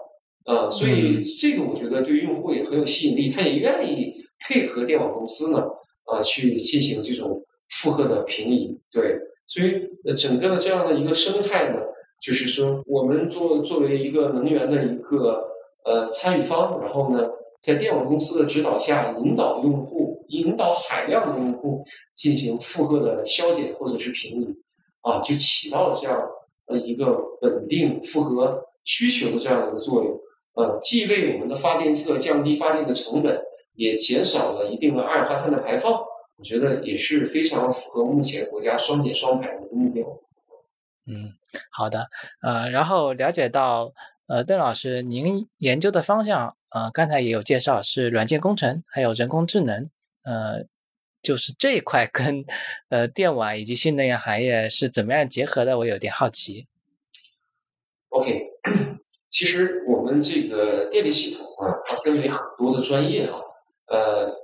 啊，所以这个我觉得对于用户也很有吸引力，他也愿意配合电网公司呢，啊，去进行这种负荷的平移，对，所以呃整个的这样的一个生态呢，就是说我们作作为一个能源的一个呃参与方，然后呢。在电网公司的指导下，引导用户、引导海量的用户进行负荷的消减或者是平移，啊，就起到了这样呃一个稳定负荷需求的这样一个作用。呃，既为我们的发电侧降低发电的成本，也减少了一定的二氧化碳的排放。我觉得也是非常符合目前国家双减双排的一个目标。嗯，好的。呃，然后了解到，呃，邓老师，您研究的方向。呃，刚才也有介绍是软件工程，还有人工智能，呃，就是这一块跟呃电网以及新能源行业是怎么样结合的？我有点好奇。OK，其实我们这个电力系统啊，它分为很多的专业啊，呃，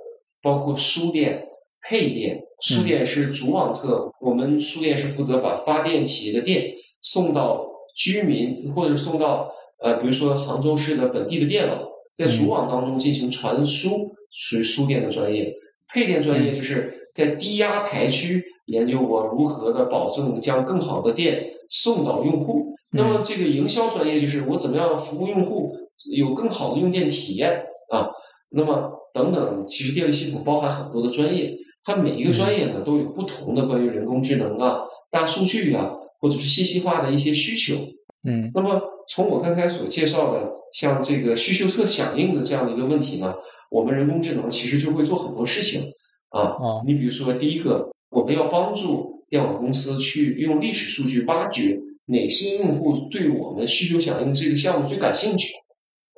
包括输电、配电。输电是主网侧，我们输电是负责把发电企业的电送到居民或者送到呃，比如说杭州市的本地的电网。在主网当中进行传输，属于输电的专业；配电专业就是在低压台区研究我如何的保证将更好的电送到用户。那么这个营销专业就是我怎么样服务用户有更好的用电体验啊。那么等等，其实电力系统包含很多的专业，它每一个专业呢都有不同的关于人工智能啊、大数据啊，或者是信息化的一些需求。嗯，那么从我刚才所介绍的，像这个需求侧响应的这样的一个问题呢，我们人工智能其实就会做很多事情啊。你比如说，第一个，我们要帮助电网公司去用历史数据挖掘哪些用户对我们需求响应这个项目最感兴趣。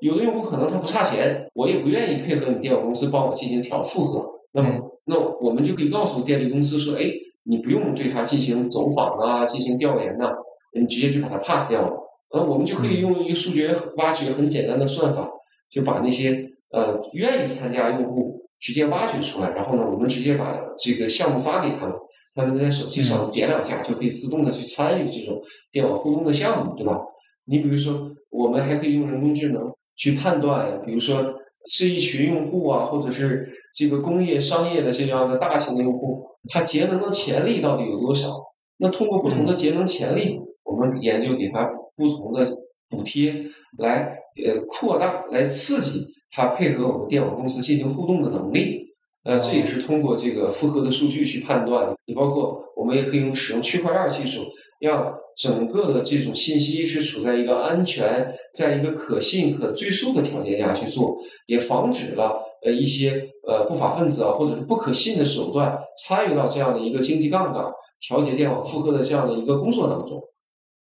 有的用户可能他不差钱，我也不愿意配合你电网公司帮我进行调负荷。那么，那我们就可以告诉电力公司说，哎，你不用对它进行走访啊，进行调研呐。你直接就把它 pass 掉了，呃，我们就可以用一个数学挖掘很简单的算法，就把那些呃愿意参加用户直接挖掘出来，然后呢，我们直接把这个项目发给他们，他们在手机上点两下就可以自动的去参与这种电网互动的项目，对吧？你比如说，我们还可以用人工智能去判断，比如说是一群用户啊，或者是这个工业商业的这样的大型的用户，它节能的潜力到底有多少？那通过不同的节能潜力。我们研究给他不同的补贴，来呃扩大、来刺激他配合我们电网公司进行互动的能力。呃，这也是通过这个复合的数据去判断。你包括我们也可以用使用区块链技术，让整个的这种信息是处在一个安全、在一个可信、可追溯的条件下去做，也防止了呃一些呃不法分子啊或者是不可信的手段参与到这样的一个经济杠杆调节电网负荷的这样的一个工作当中。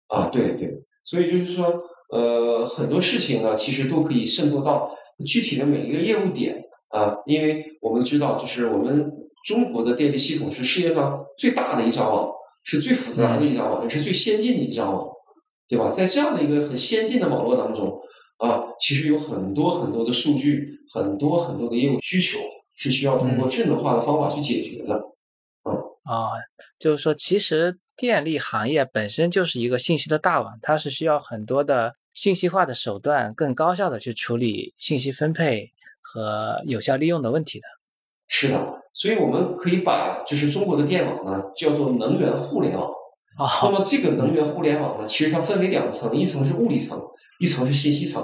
啊，对对，所以就是说，呃，很多事情呢，其实都可以渗透到具体的每一个业务点啊，因为我们知道，就是我们中国的电力系统是世界上最大的一张网，是最复杂的一张网，也是最先进的一张网，对吧？在这样的一个很先进的网络当中啊，其实有很多很多的数据，很多很多的业务需求是需要通过智能化的方法去解决的，啊啊，就是说，其实。电力行业本身就是一个信息的大网，它是需要很多的信息化的手段，更高效的去处理信息分配和有效利用的问题的。是的，所以我们可以把就是中国的电网呢叫做能源互联网。啊那么这个能源互联网呢，其实它分为两层，一层是物理层，一层是信息层。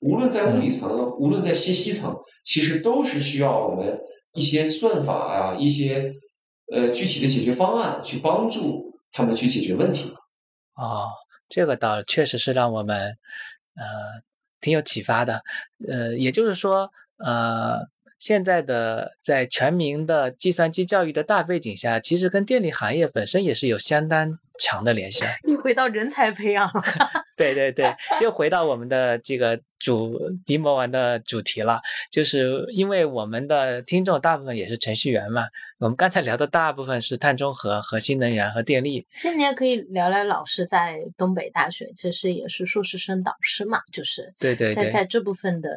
无论在物理层，无论在信息层，其实都是需要我们一些算法啊，一些呃具体的解决方案去帮助。他们去解决问题，哦，这个倒确实是让我们呃挺有启发的，呃，也就是说，呃，现在的在全民的计算机教育的大背景下，其实跟电力行业本身也是有相当强的联系。你回到人才培养。对对对，又回到我们的这个主迪魔玩的主题了，就是因为我们的听众大部分也是程序员嘛，我们刚才聊的大部分是碳中和、和新能源和电力。今年可以聊聊老师在东北大学，其实也是硕士生导师嘛，就是对对，在在这部分的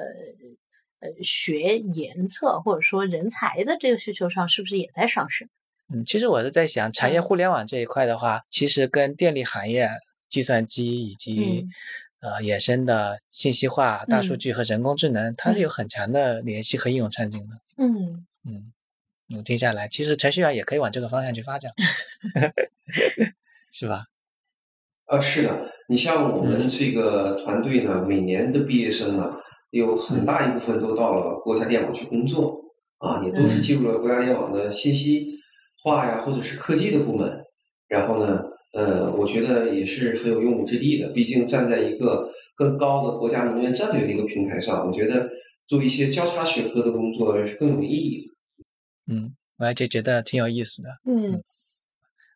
呃学研测或者说人才的这个需求上，是不是也在上升？嗯，其实我是在想，产业互联网这一块的话，其实跟电力行业、计算机以及呃衍生的信息化、大数据和人工智能，它是有很强的联系和应用场景的。嗯嗯，我听下来，其实程序员也可以往这个方向去发展，是吧？啊，是的，你像我们这个团队呢，每年的毕业生呢，有很大一部分都到了国家电网去工作，啊，也都是进入了国家电网的信息化呀，或者是科技的部门。然后呢，呃，我觉得也是很有用武之地的。毕竟站在一个更高的国家能源战略的一个平台上，我觉得做一些交叉学科的工作是更有意义的。嗯，我也就觉得挺有意思的。嗯。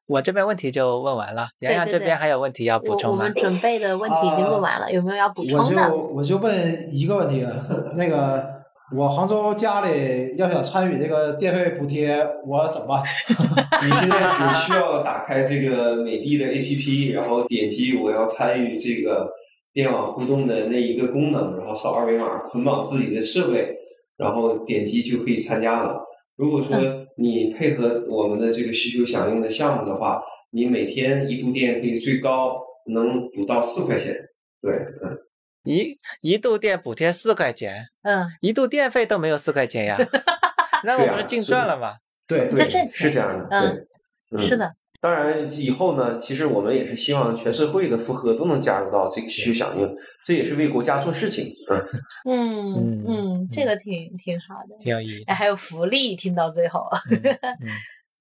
我这边问题就问完了，洋洋这边还有问题要补充吗？我们准备的问题已经问完了，有没有要补充的？我就我就问一个问题，那个我杭州家里要想参与这个电费补贴，我怎么办？你现在只需要打开这个美的的 APP，然后点击我要参与这个电网互动的那一个功能，然后扫二维码捆绑自己的设备，然后点击就可以参加了。如果说你配合我们的这个需求响应的项目的话，你每天一度电可以最高能补到四块钱。对，嗯，一一度电补贴四块钱，嗯，一度电费都没有四块钱呀，那我们是净赚了嘛？对，在赚钱，是这样的，嗯，是的。当然，以后呢，其实我们也是希望全社会的负荷都能加入到这个需求响应，这也是为国家做事情。嗯嗯嗯，这个挺挺好的，挺有意义。哎，还有福利，听到最后，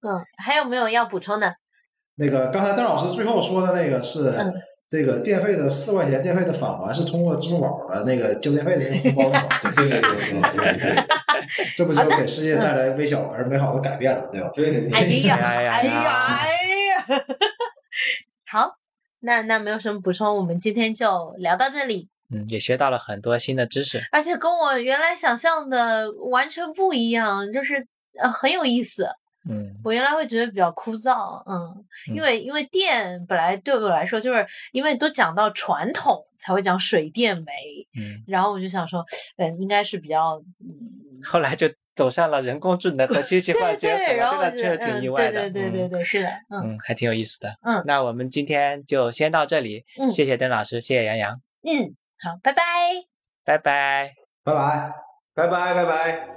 嗯，还有没有要补充的？那个刚才邓老师最后说的那个是这个电费的四块钱电费的返还是通过支付宝的那个交电费的一个红包 对对对对对。这不就给世界带来微小而美好的改变了，对吧？对。哎呀，哎呀，哎呀，哎呀！好，那那没有什么补充，我们今天就聊到这里。嗯，也学到了很多新的知识，而且跟我原来想象的完全不一样，就是呃很有意思。嗯，我原来会觉得比较枯燥，嗯，因为因为电本来对我来说，就是因为都讲到传统才会讲水电煤，嗯，然后我就想说，嗯，应该是比较。后来就走上了人工智能和信息化结合，这个确实挺意外的。对对对对对，是的，嗯，还挺有意思的。嗯，那我们今天就先到这里。嗯，谢谢邓老师，谢谢杨洋。嗯，好，拜拜，拜拜，拜拜，拜拜，拜拜。